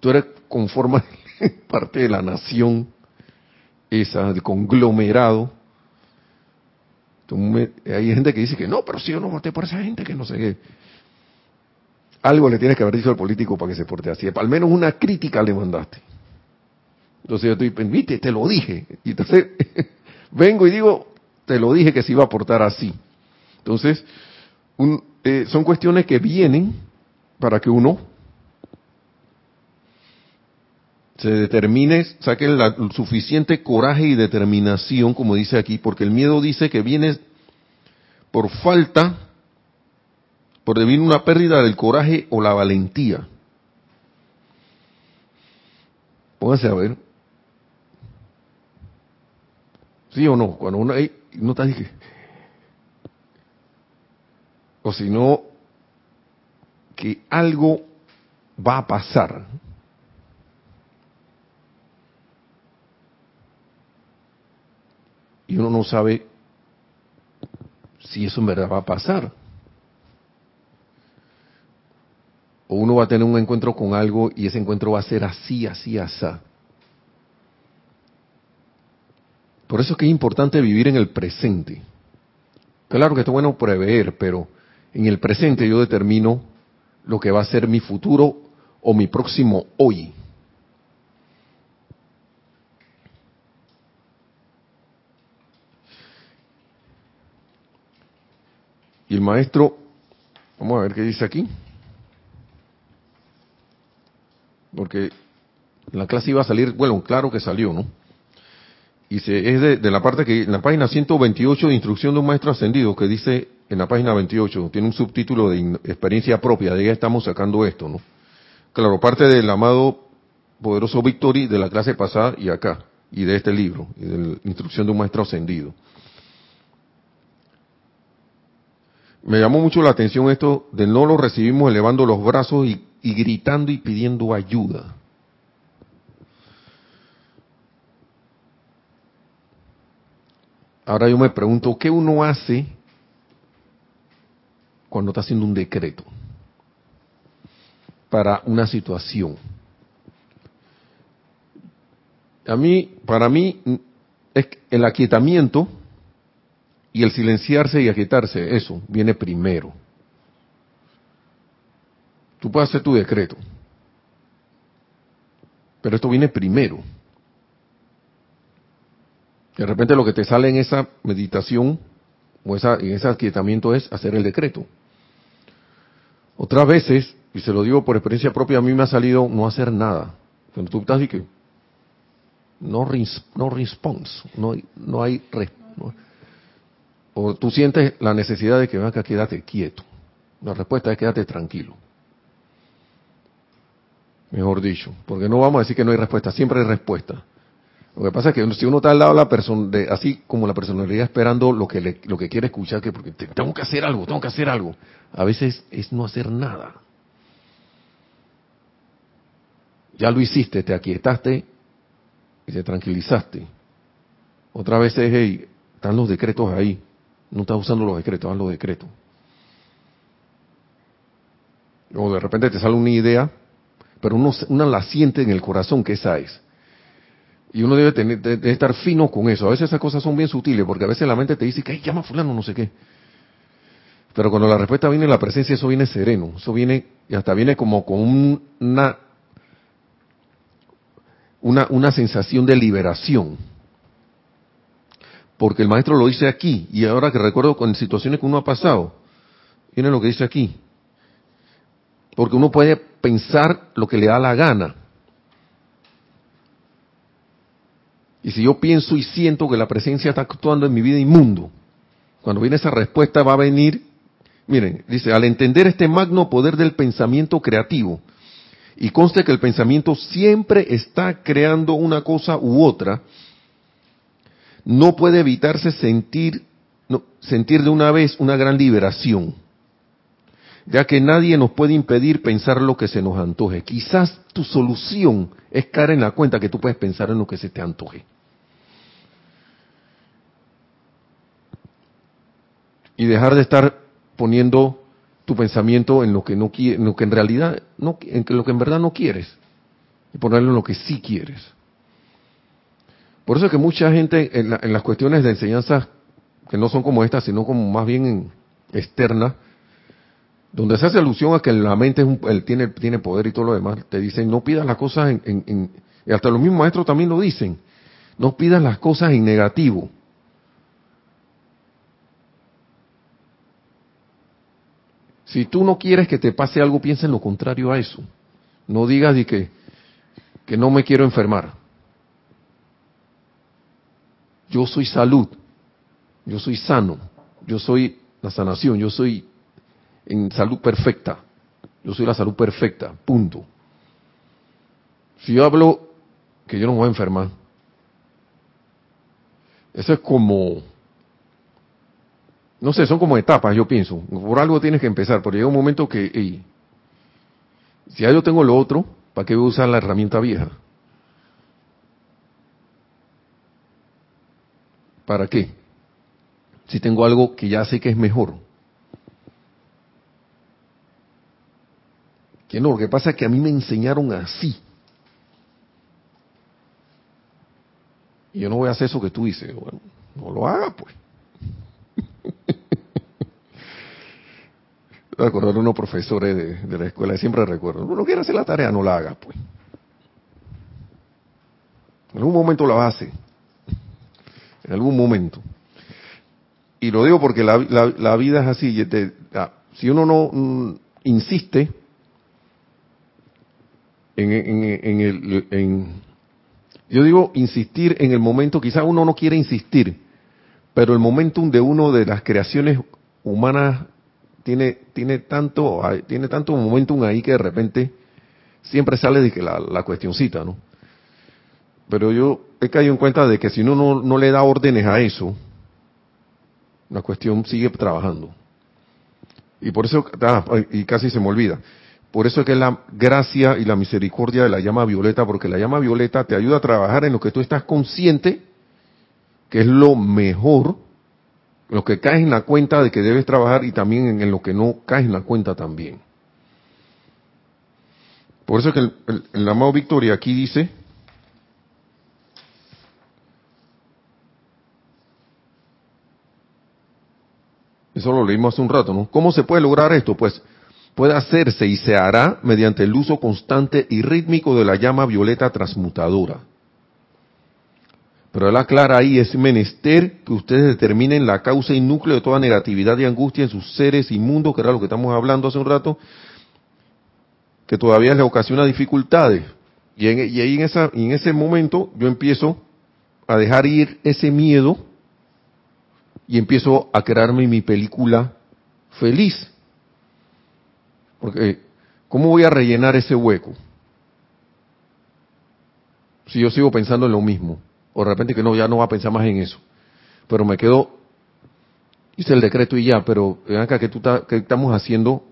Tú eres conforme [laughs] parte de la nación esa, del conglomerado. hay gente que dice que no, pero si yo no voté por esa gente, que no sé qué. Algo le tienes que haber dicho al político para que se porte así. Al menos una crítica le mandaste. Entonces yo estoy, permite, te lo dije. Y entonces [laughs] vengo y digo, te lo dije que se iba a portar así. Entonces, eh, son cuestiones que vienen para que uno se determine, saque el suficiente coraje y determinación, como dice aquí, porque el miedo dice que viene por falta, por debido a una pérdida del coraje o la valentía. Pónganse a ver. ¿Sí o no? Cuando uno, no está dije, o si no, que algo va a pasar y uno no sabe si eso en verdad va a pasar. O uno va a tener un encuentro con algo y ese encuentro va a ser así, así, así. Por eso es que es importante vivir en el presente. Claro que está bueno prever, pero en el presente yo determino lo que va a ser mi futuro o mi próximo hoy. Y el maestro, vamos a ver qué dice aquí. Porque la clase iba a salir, bueno, claro que salió, ¿no? Y se, es de, la parte que, en la página 128 de Instrucción de un Maestro Ascendido, que dice en la página 28, tiene un subtítulo de experiencia propia, de ahí estamos sacando esto, ¿no? Claro, parte del amado poderoso Victory de la clase pasada y acá, y de este libro, y de la Instrucción de un Maestro Ascendido. Me llamó mucho la atención esto de no lo recibimos elevando los brazos y, gritando y pidiendo ayuda. Ahora yo me pregunto, ¿qué uno hace cuando está haciendo un decreto para una situación? A mí, para mí, es el aquietamiento y el silenciarse y aquietarse, eso viene primero. Tú puedes hacer tu decreto. Pero esto viene primero. De repente lo que te sale en esa meditación o esa, en ese aquietamiento es hacer el decreto. Otras veces, y se lo digo por experiencia propia, a mí me ha salido no hacer nada. Cuando tú estás y que no, response, no, no hay o tú sientes la necesidad de que venga, quédate quieto. La respuesta es quédate tranquilo. Mejor dicho, porque no vamos a decir que no hay respuesta, siempre hay respuesta. Lo que pasa es que si uno está al lado de la persona, así como la personalidad esperando lo que lo que quiere escuchar, que porque tengo que hacer algo, tengo que hacer algo, a veces es no hacer nada. Ya lo hiciste, te aquietaste y te tranquilizaste. Otra vez es, hey, están los decretos ahí. No estás usando los decretos, haz los decretos. O de repente te sale una idea, pero uno, una la siente en el corazón que esa es. Y uno debe, tener, estar fino con eso. A veces esas cosas son bien sutiles, porque a veces la mente te dice que llama a fulano, no sé qué. Pero cuando la respuesta viene en la presencia, eso viene sereno. Eso viene, y hasta viene como con una, una, una sensación de liberación. Porque el maestro lo dice aquí, y ahora que recuerdo con situaciones que uno ha pasado, viene lo que dice aquí. Porque uno puede pensar lo que le da la gana. Y si yo pienso y siento que la presencia está actuando en mi vida inmundo, cuando viene esa respuesta va a venir, miren, dice, al entender este magno poder del pensamiento creativo, y conste que el pensamiento siempre está creando una cosa u otra, no puede evitarse sentir, sentir de una vez una gran liberación, ya que nadie nos puede impedir pensar lo que se nos antoje. Quizás tu solución es caer en la cuenta que tú puedes pensar en lo que se te antoje. Y dejar de estar poniendo tu pensamiento en lo que no en lo que en realidad no, en lo que en verdad no quieres, y ponerlo en lo que sí quieres. Por eso es que mucha gente en, las cuestiones de enseñanza que no son como estas, sino como más bien externas, donde se hace alusión a que la mente es tiene, tiene poder y todo lo demás, te dicen no pidas las cosas en, en, y hasta los mismos maestros también lo dicen, no pidas las cosas en negativo. Si tú no quieres que te pase algo, piensa en lo contrario a eso. No digas que, que no me quiero enfermar. Yo soy salud, yo soy sano, yo soy la sanación, yo soy en salud perfecta, yo soy la salud perfecta, punto. Si yo hablo que yo no me voy a enfermar, eso es como, no sé, son como etapas, yo pienso. Por algo tienes que empezar, porque llega un momento que, si ya yo tengo lo otro, ¿para qué voy a usar la herramienta vieja? ¿Para qué? Si tengo algo que ya sé que es mejor. Que no, lo que pasa es que a mí me enseñaron así. Y yo no voy a hacer eso que tú dices. Bueno, no lo haga, pues. Recordar a unos profesores de, la escuela, siempre recuerdo, no quiere hacer la tarea, no la haga, pues. En algún momento la hace en algún momento. Y lo digo porque la, vida es así. Ah, si uno no mm, insiste en, en, el, en, yo digo insistir en el momento, quizás uno no quiere insistir, pero el momentum de uno de las creaciones humanas tiene, tiene tanto, tiene tanto momentum ahí que de repente siempre sale de que la, la cuestioncita, ¿no? Pero yo he caído en cuenta de que si uno no, no le da órdenes a eso, la cuestión sigue trabajando. Y por eso, ah, y casi se me olvida, por eso es que la gracia y la misericordia de la llama violeta, porque la llama violeta te ayuda a trabajar en lo que tú estás consciente, que es lo mejor, lo que caes en la cuenta de que debes trabajar y también en, lo que no caes en la cuenta también. Por eso es que el, el amado Victoria aquí dice, Eso lo leímos hace un rato, ¿no? ¿Cómo se puede lograr esto? Pues puede hacerse y se hará mediante el uso constante y rítmico de la llama violeta transmutadora. Pero él aclara ahí, es menester que ustedes determinen la causa y núcleo de toda negatividad y angustia en sus seres inmundos, que era lo que estamos hablando hace un rato, que todavía les ocasiona dificultades. Y, ahí en, esa, en ese momento yo empiezo a dejar ir ese miedo y empiezo a crearme mi película feliz. Porque, ¿cómo voy a rellenar ese hueco? Si yo sigo pensando en lo mismo o de repente que no, ya no va a pensar más en eso. Pero me quedo, hice el decreto y ya, pero ven acá, ¿qué, tú estamos haciendo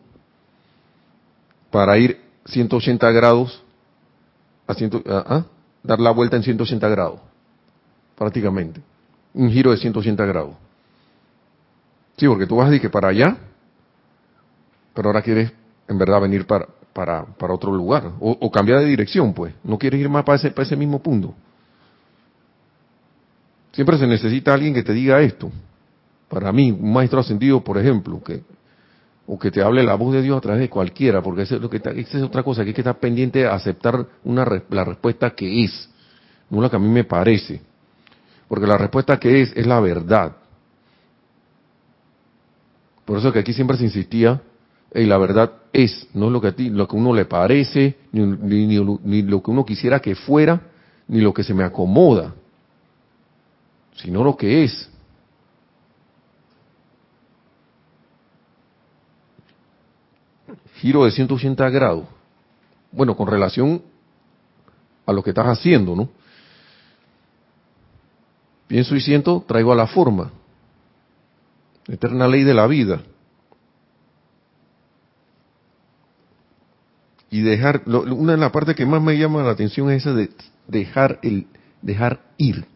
para ir 180 grados, a ah, ah, dar la vuelta en 180 grados? Prácticamente. Un giro de 180 grados. Sí, porque tú vas a decir que para allá, pero ahora quieres en verdad venir para, para, para otro lugar, o, cambiar de dirección, pues. No quieres ir más para ese, para ese mismo punto. Siempre se necesita alguien que te diga esto. Para mí, un maestro ascendido, por ejemplo, que o que te hable la voz de Dios a través de cualquiera, porque es lo que esa es otra cosa, que hay que estar pendiente de aceptar una, la respuesta que es, no la que a mí me parece, porque la respuesta que es es la verdad. Por eso que aquí siempre se insistía, y la verdad es, no es lo que a ti, lo que uno le parece, ni, ni lo que uno quisiera que fuera, ni lo que se me acomoda sino lo que es. Giro de 180 grados. Bueno, con relación a lo que estás haciendo, ¿no? Pienso y siento, traigo a la forma. Eterna ley de la vida. Y dejar, una de las partes que más me llama la atención es esa de dejar el, dejar ir.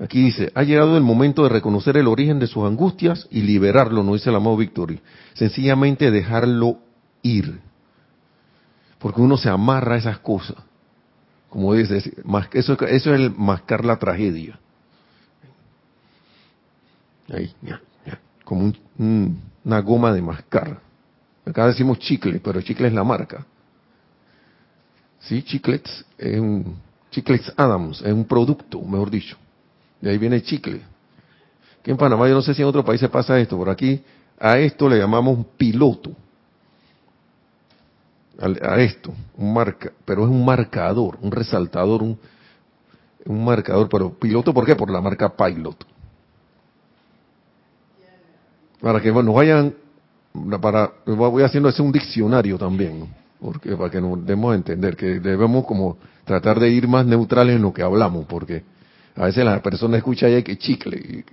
Aquí dice, ha llegado el momento de reconocer el origen de sus angustias y liberarlo, no dice el amado Victory. Sencillamente dejarlo ir. Porque uno se amarra a esas cosas. Como dice, eso, eso es el mascar la tragedia. Ahí, ya, ya, como una goma de mascar. Acá decimos chicle, pero chicle es la marca. Sí, chiclets es un, chiclets Adams, es un producto, mejor dicho. De ahí viene el chicle. Que en Panamá, yo no sé si en otros países pasa esto, por aquí a esto le llamamos piloto. A, esto, un marca, pero es un marcador, un resaltador, un, un marcador, pero piloto, ¿por qué? Por la marca Pilot. Para que bueno, vayan, para, voy haciendo ese un diccionario también, porque para que nos demos a entender que debemos como tratar de ir más neutrales en lo que hablamos, porque a veces la persona escucha ya que chicle.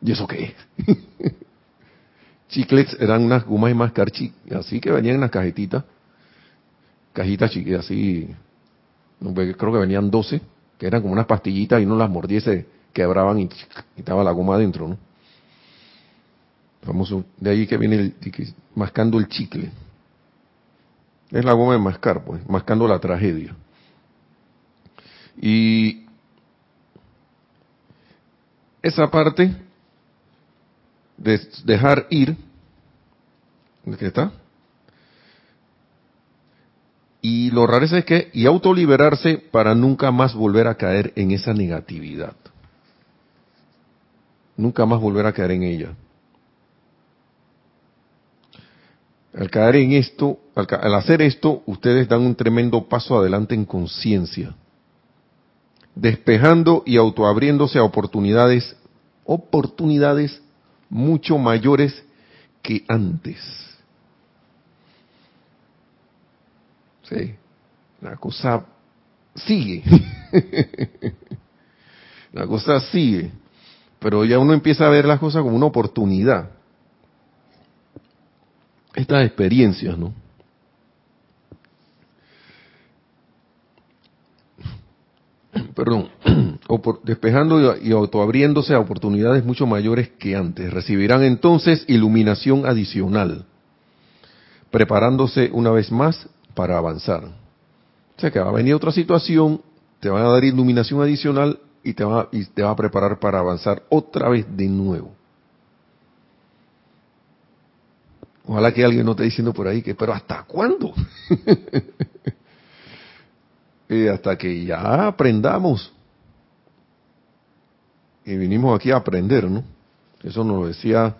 ¿Y eso qué? [laughs] Chiclets eran unas gumas y mascar así que venían en las cajetitas. Cajitas chiquitas así. Creo que venían 12, que eran como unas pastillitas y uno las mordía y se quebraban y, estaba la goma adentro, ¿no? Famoso, de ahí que viene el, mascando el chicle. Es la goma de mascar, pues, mascando la tragedia. Y esa parte de dejar ir, ¿qué está? Y lo raro es que, y autoliberarse para nunca más volver a caer en esa negatividad. Nunca más volver a caer en ella. Al caer en esto, al, hacer esto, ustedes dan un tremendo paso adelante en conciencia despejando y autoabriéndose a oportunidades, oportunidades mucho mayores que antes. Sí, la cosa sigue. [laughs] la cosa sigue. Pero ya uno empieza a ver las cosas como una oportunidad. Estas experiencias, ¿no? Perdón, [clears throat] despejando y autoabriéndose a oportunidades mucho mayores que antes. Recibirán entonces iluminación adicional, preparándose una vez más para avanzar. O sea que va a venir otra situación, te van a dar iluminación adicional y te va, y te va a preparar para avanzar otra vez de nuevo. Ojalá que alguien no esté diciendo por ahí que, pero ¿hasta cuándo? [laughs] Eh, hasta que ya aprendamos. Y vinimos aquí a aprender, ¿no? Eso nos lo decía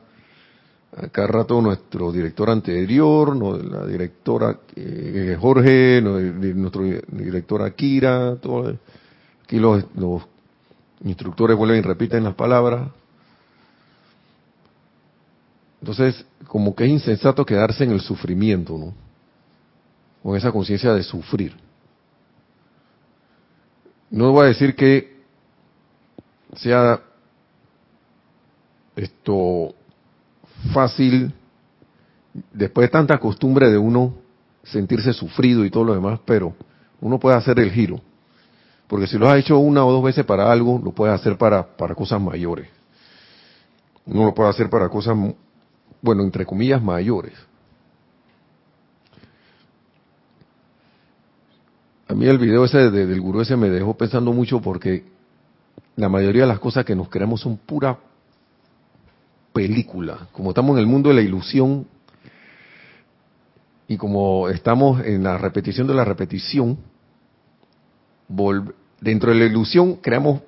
acá rato nuestro director anterior, la directora eh, Jorge, nuestro director Akira, todo, aquí los, los instructores vuelven y repiten las palabras. Entonces, como que es insensato quedarse en el sufrimiento, ¿no? Con esa conciencia de sufrir. No voy a decir que sea esto fácil, después de tanta costumbre de uno sentirse sufrido y todo lo demás, pero uno puede hacer el giro. Porque si lo has hecho una o dos veces para algo, lo puedes hacer para, para cosas mayores. Uno lo puede hacer para cosas bueno, entre comillas, mayores. A mí el video ese del gurú ese me dejó pensando mucho porque la mayoría de las cosas que nos creamos son pura película. Como estamos en el mundo de la ilusión y como estamos en la repetición de la repetición, dentro de la ilusión creamos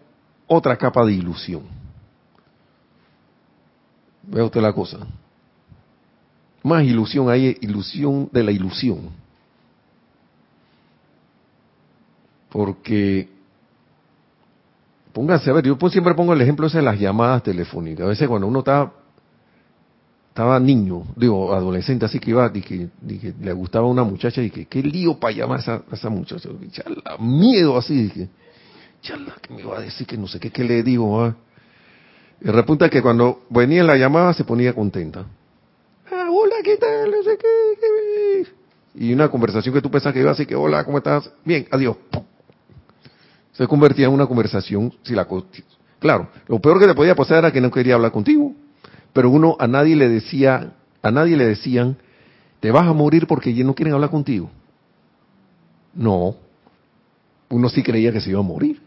otra capa de ilusión. Vea usted la cosa más ilusión, hay ilusión de la ilusión. Porque, pónganse a ver, yo siempre pongo el ejemplo ese de las llamadas telefónicas. A veces cuando uno estaba, estaba niño, digo, adolescente, así que iba, y que, le gustaba una muchacha, y que qué lío para llamar a esa, a esa muchacha. Chala, miedo así, dije, chala, que me va a decir que no sé qué, qué le digo. Ah? Y resulta que cuando venía la llamada se ponía contenta hola, ¿qué tal? No sé qué, Y una conversación que tú pensas que iba así que, hola, ¿cómo estás? Bien, adiós. Se convertía en una conversación, la claro, lo peor que te podía pasar era que no quería hablar contigo, pero uno a nadie le decía, a nadie le decían, te vas a morir porque ya no quieren hablar contigo. No, uno sí creía que se iba a morir.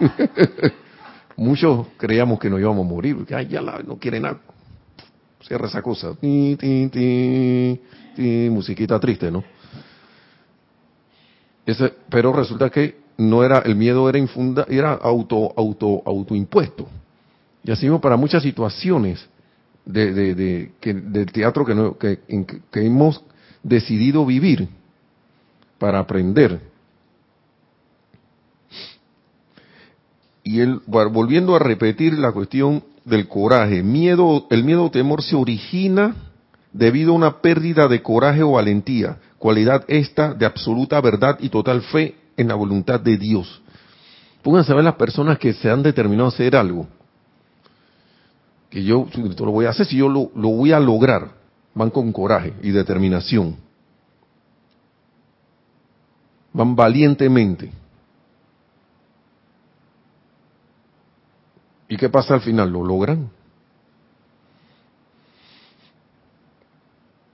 [laughs] Muchos creíamos que no íbamos a morir, porque ay, ya no quieren nada cierra esa cosa. musiquita triste, ¿no? Pero resulta que no era, el miedo era infunda, era auto, auto, autoimpuesto. Y así mismo para muchas situaciones de, de, de, que, del teatro que, no, que, hemos decidido vivir para aprender. Y él, volviendo a repetir la cuestión del coraje. Miedo, el miedo o temor se origina debido a una pérdida de coraje o valentía, cualidad esta de absoluta verdad y total fe en la voluntad de Dios. Pónganse a ver las personas que se han determinado a hacer algo. Que yo lo voy a hacer, si yo lo, lo voy a lograr, van con coraje y determinación. Van valientemente. ¿Y qué pasa al final? ¿Lo logran?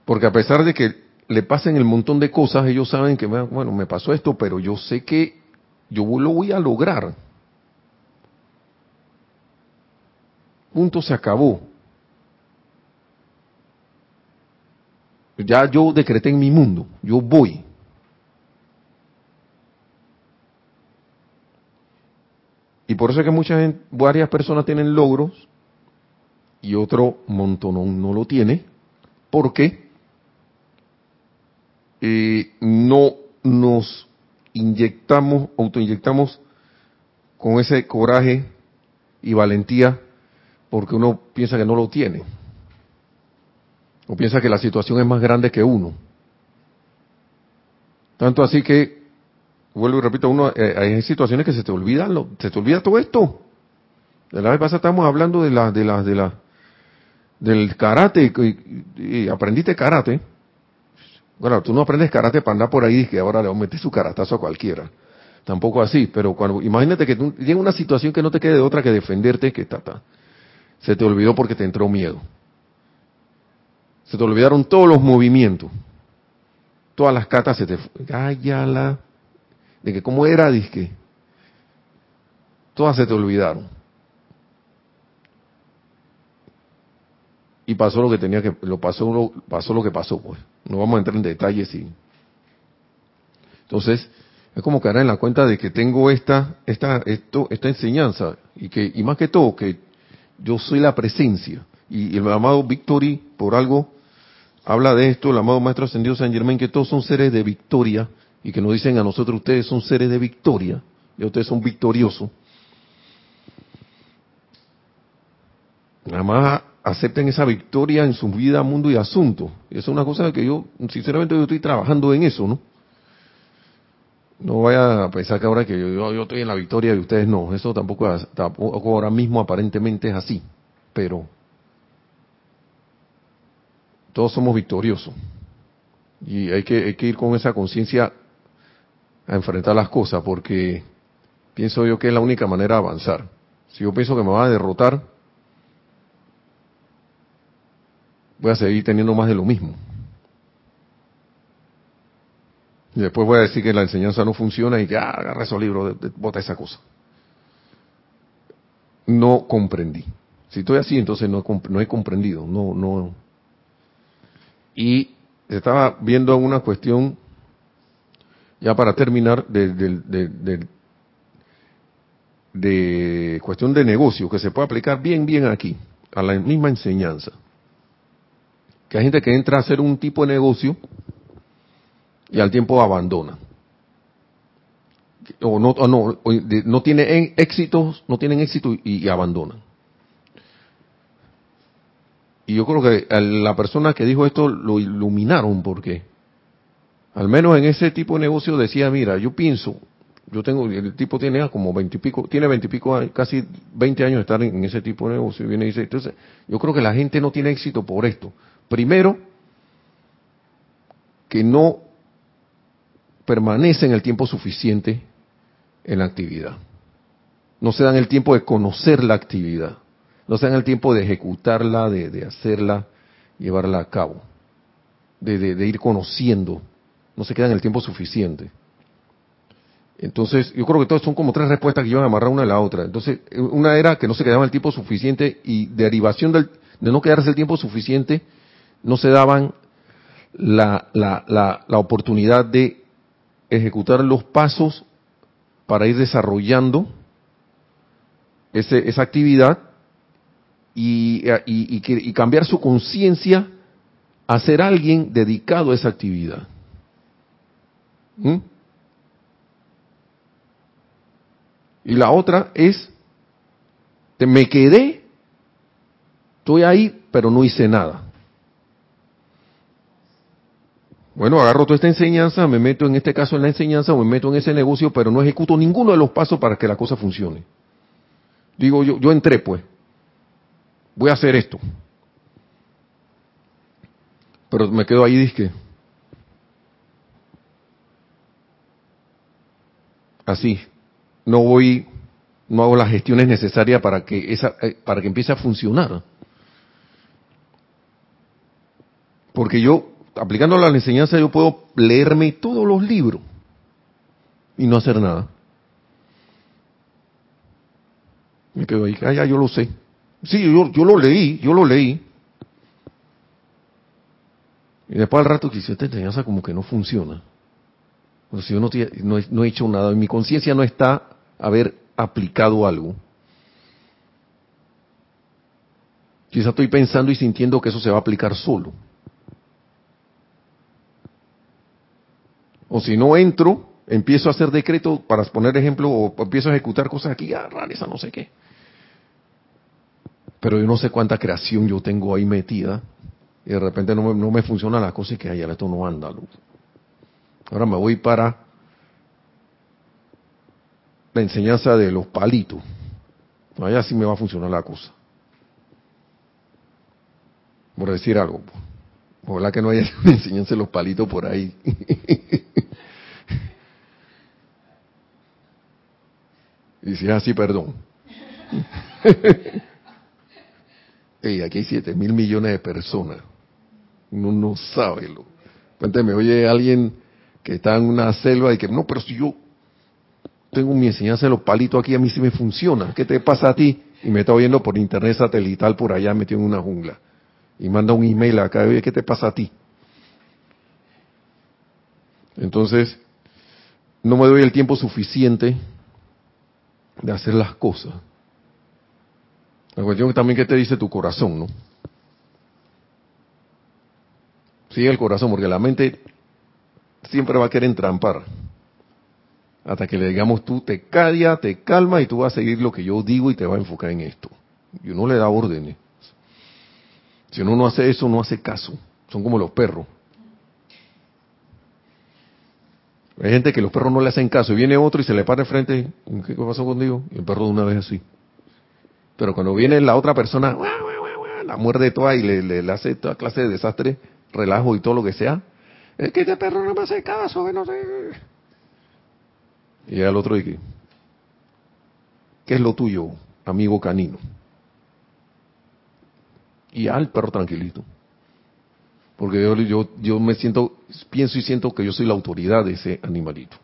Porque a pesar de que le pasen el montón de cosas, ellos saben que, bueno, me pasó esto, pero yo sé que yo lo voy a lograr. Punto se acabó. Ya yo decreté en mi mundo, yo voy. Y por eso es que muchas, varias personas tienen logros y otro montón no lo tiene, porque eh, no nos inyectamos, autoinyectamos con ese coraje y valentía porque uno piensa que no lo tiene. O piensa que la situación es más grande que uno. Tanto así que vuelvo y repito, uno, eh, hay situaciones que se te olvidan, se te olvida todo esto. De la vez pasada estamos hablando de la, de la, de la, del karate, y, aprendiste karate. Bueno, tú no aprendes karate para andar por ahí y que ahora le metes su caratazo a cualquiera. Tampoco así, pero cuando, imagínate que tú, llega una situación que no te quede de otra que defenderte, que ta, se te olvidó porque te entró miedo. Se te olvidaron todos los movimientos. Todas las catas se te... Cállala de que cómo era, disque, todas se te olvidaron. Y pasó lo que tenía que lo pasó lo, pasó lo que pasó pues. No vamos a entrar en detalles y entonces es como caer en la cuenta de que tengo esta esta esto esta enseñanza y que y más que todo que yo soy la presencia. Y el amado Victory por algo habla de esto el amado maestro ascendido San Germán que todos son seres de victoria y que nos dicen a nosotros ustedes son seres de victoria y ustedes son victoriosos. Nada más acepten esa victoria en su vida, mundo y asunto. Esa es una cosa que yo, sinceramente, yo estoy trabajando en eso, ¿no? No vaya a pensar que ahora que yo, estoy en la victoria y ustedes no. Eso tampoco, tampoco ahora mismo aparentemente es así. Pero todos somos victoriosos. Y hay que, hay que ir con esa conciencia a enfrentar las cosas porque pienso yo que es la única manera de avanzar. Si yo pienso que me va a derrotar, voy a seguir teniendo más de lo mismo. Y después voy a decir que la enseñanza no funciona y que ah, agarra esos libros, bota esa cosa. No comprendí. Si estoy así, entonces no, no he comprendido. No, no. Y estaba viendo una cuestión, ya para terminar, de, de, de, de cuestión de negocio, que se puede aplicar bien, bien aquí, a la misma enseñanza que hay gente que entra a hacer un tipo de negocio y al tiempo abandona. O no, no, no tiene éxito, no tienen éxito y, abandonan. Y yo creo que la persona que dijo esto lo iluminaron porque al menos en ese tipo de negocio decía, mira, yo pienso, yo tengo, el tipo tiene como veintipico, tiene veintipico, casi veinte años de estar en, ese tipo de negocio y viene y dice, entonces, yo creo que la gente no tiene éxito por esto. Primero, que no permanecen el tiempo suficiente en la actividad. No se dan el tiempo de conocer la actividad. No se dan el tiempo de ejecutarla, de, hacerla, llevarla a cabo. De, ir conociendo. No se quedan el tiempo suficiente. Entonces, yo creo que todas son como tres respuestas que iban a amarrar una a la otra. Entonces, una era que no se quedaba el tiempo suficiente y derivación del, de no quedarse el tiempo suficiente, no se daban la, la, la, oportunidad de ejecutar los pasos para ir desarrollando ese, esa actividad y, y, y, cambiar su conciencia a ser alguien dedicado a esa actividad. ¿Mm? Y la otra es, me quedé, estoy ahí, pero no hice nada. Bueno, agarro toda esta enseñanza, me meto en este caso en la enseñanza, me meto en ese negocio, pero no ejecuto ninguno de los pasos para que la cosa funcione. Digo, yo, yo entré pues, voy a hacer esto. Pero me quedo ahí, disque. Así, no voy, no hago las gestiones necesarias para que esa, eh, para que empiece a funcionar. Porque yo aplicando la enseñanza, yo puedo leerme todos los libros y no hacer nada. Me quedo ahí, ah, ya yo lo sé. Sí, yo, lo leí, yo lo leí. Y después al rato quise esta enseñanza como que no funciona. Pues si yo no, no, no he hecho nada, mi conciencia no está haber aplicado algo. Quizá estoy pensando y sintiendo que eso se va a aplicar solo. O si no entro, empiezo a hacer decreto, para poner ejemplo, o empiezo a ejecutar cosas aquí, ah, esa no sé qué. Pero yo no sé cuánta creación yo tengo ahí metida, y de repente no me, no me funciona la cosa y que, ay, esto no anda. Ahora me voy para la enseñanza de los palitos. Allá sí me va a funcionar la cosa. Por decir algo. Ojalá que no haya enseñanza de los palitos por ahí. Y si es así, perdón. [laughs] Ey, aquí hay siete mil millones de personas. Uno no sabe lo. Cuénteme, oye, alguien que está en una selva y que, no, pero si yo tengo mi enseñanza de los palitos aquí, a mí sí me funciona. ¿Qué te pasa a ti? Y me está oyendo por internet satelital por allá metido en una jungla. Y manda un email acá, oye, ¿qué te pasa a ti? Entonces, no me doy el tiempo suficiente de hacer las cosas. La cuestión es también que te dice tu corazón, ¿no? Sigue el corazón, porque la mente siempre va a querer entrampar. Hasta que le digamos tú te calla, te calma y tú vas a seguir lo que yo digo y te vas a enfocar en esto. Y uno le da órdenes. Si uno no hace eso, no hace caso. Son como los perros. Hay gente que los perros no le hacen caso y viene otro y se le para de frente. ¿Qué pasó contigo? Y el perro de una vez así. Pero cuando viene la otra persona, la muerde toda y le, hace toda clase de desastre, relajo y todo lo que sea, es que este perro no me hace caso, que no sé. Y al otro dice, ¿qué es lo tuyo, amigo canino? Y al perro tranquilito. Porque yo, yo, yo me siento, pienso y siento que yo soy la autoridad de ese animalito.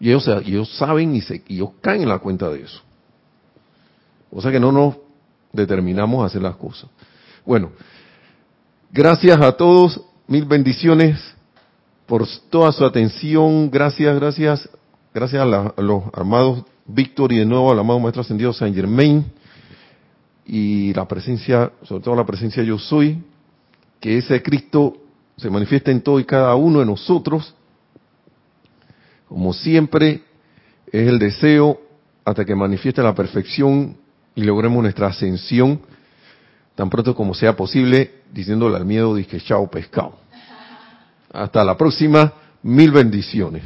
Y ellos, ellos saben y, se, y ellos caen en la cuenta de eso. O sea que no nos determinamos a hacer las cosas. Bueno, gracias a todos, mil bendiciones por toda su atención. Gracias, gracias, gracias a, los amados Víctor y de nuevo al amado Maestro Ascendido Saint Germain y la presencia, sobre todo la presencia yo soy, que ese Cristo se manifiesta en todo y cada uno de nosotros. Como siempre, es el deseo hasta que manifieste la perfección y logremos nuestra ascensión tan pronto como sea posible, diciéndole al miedo, dije chao pescado. Hasta la próxima, mil bendiciones.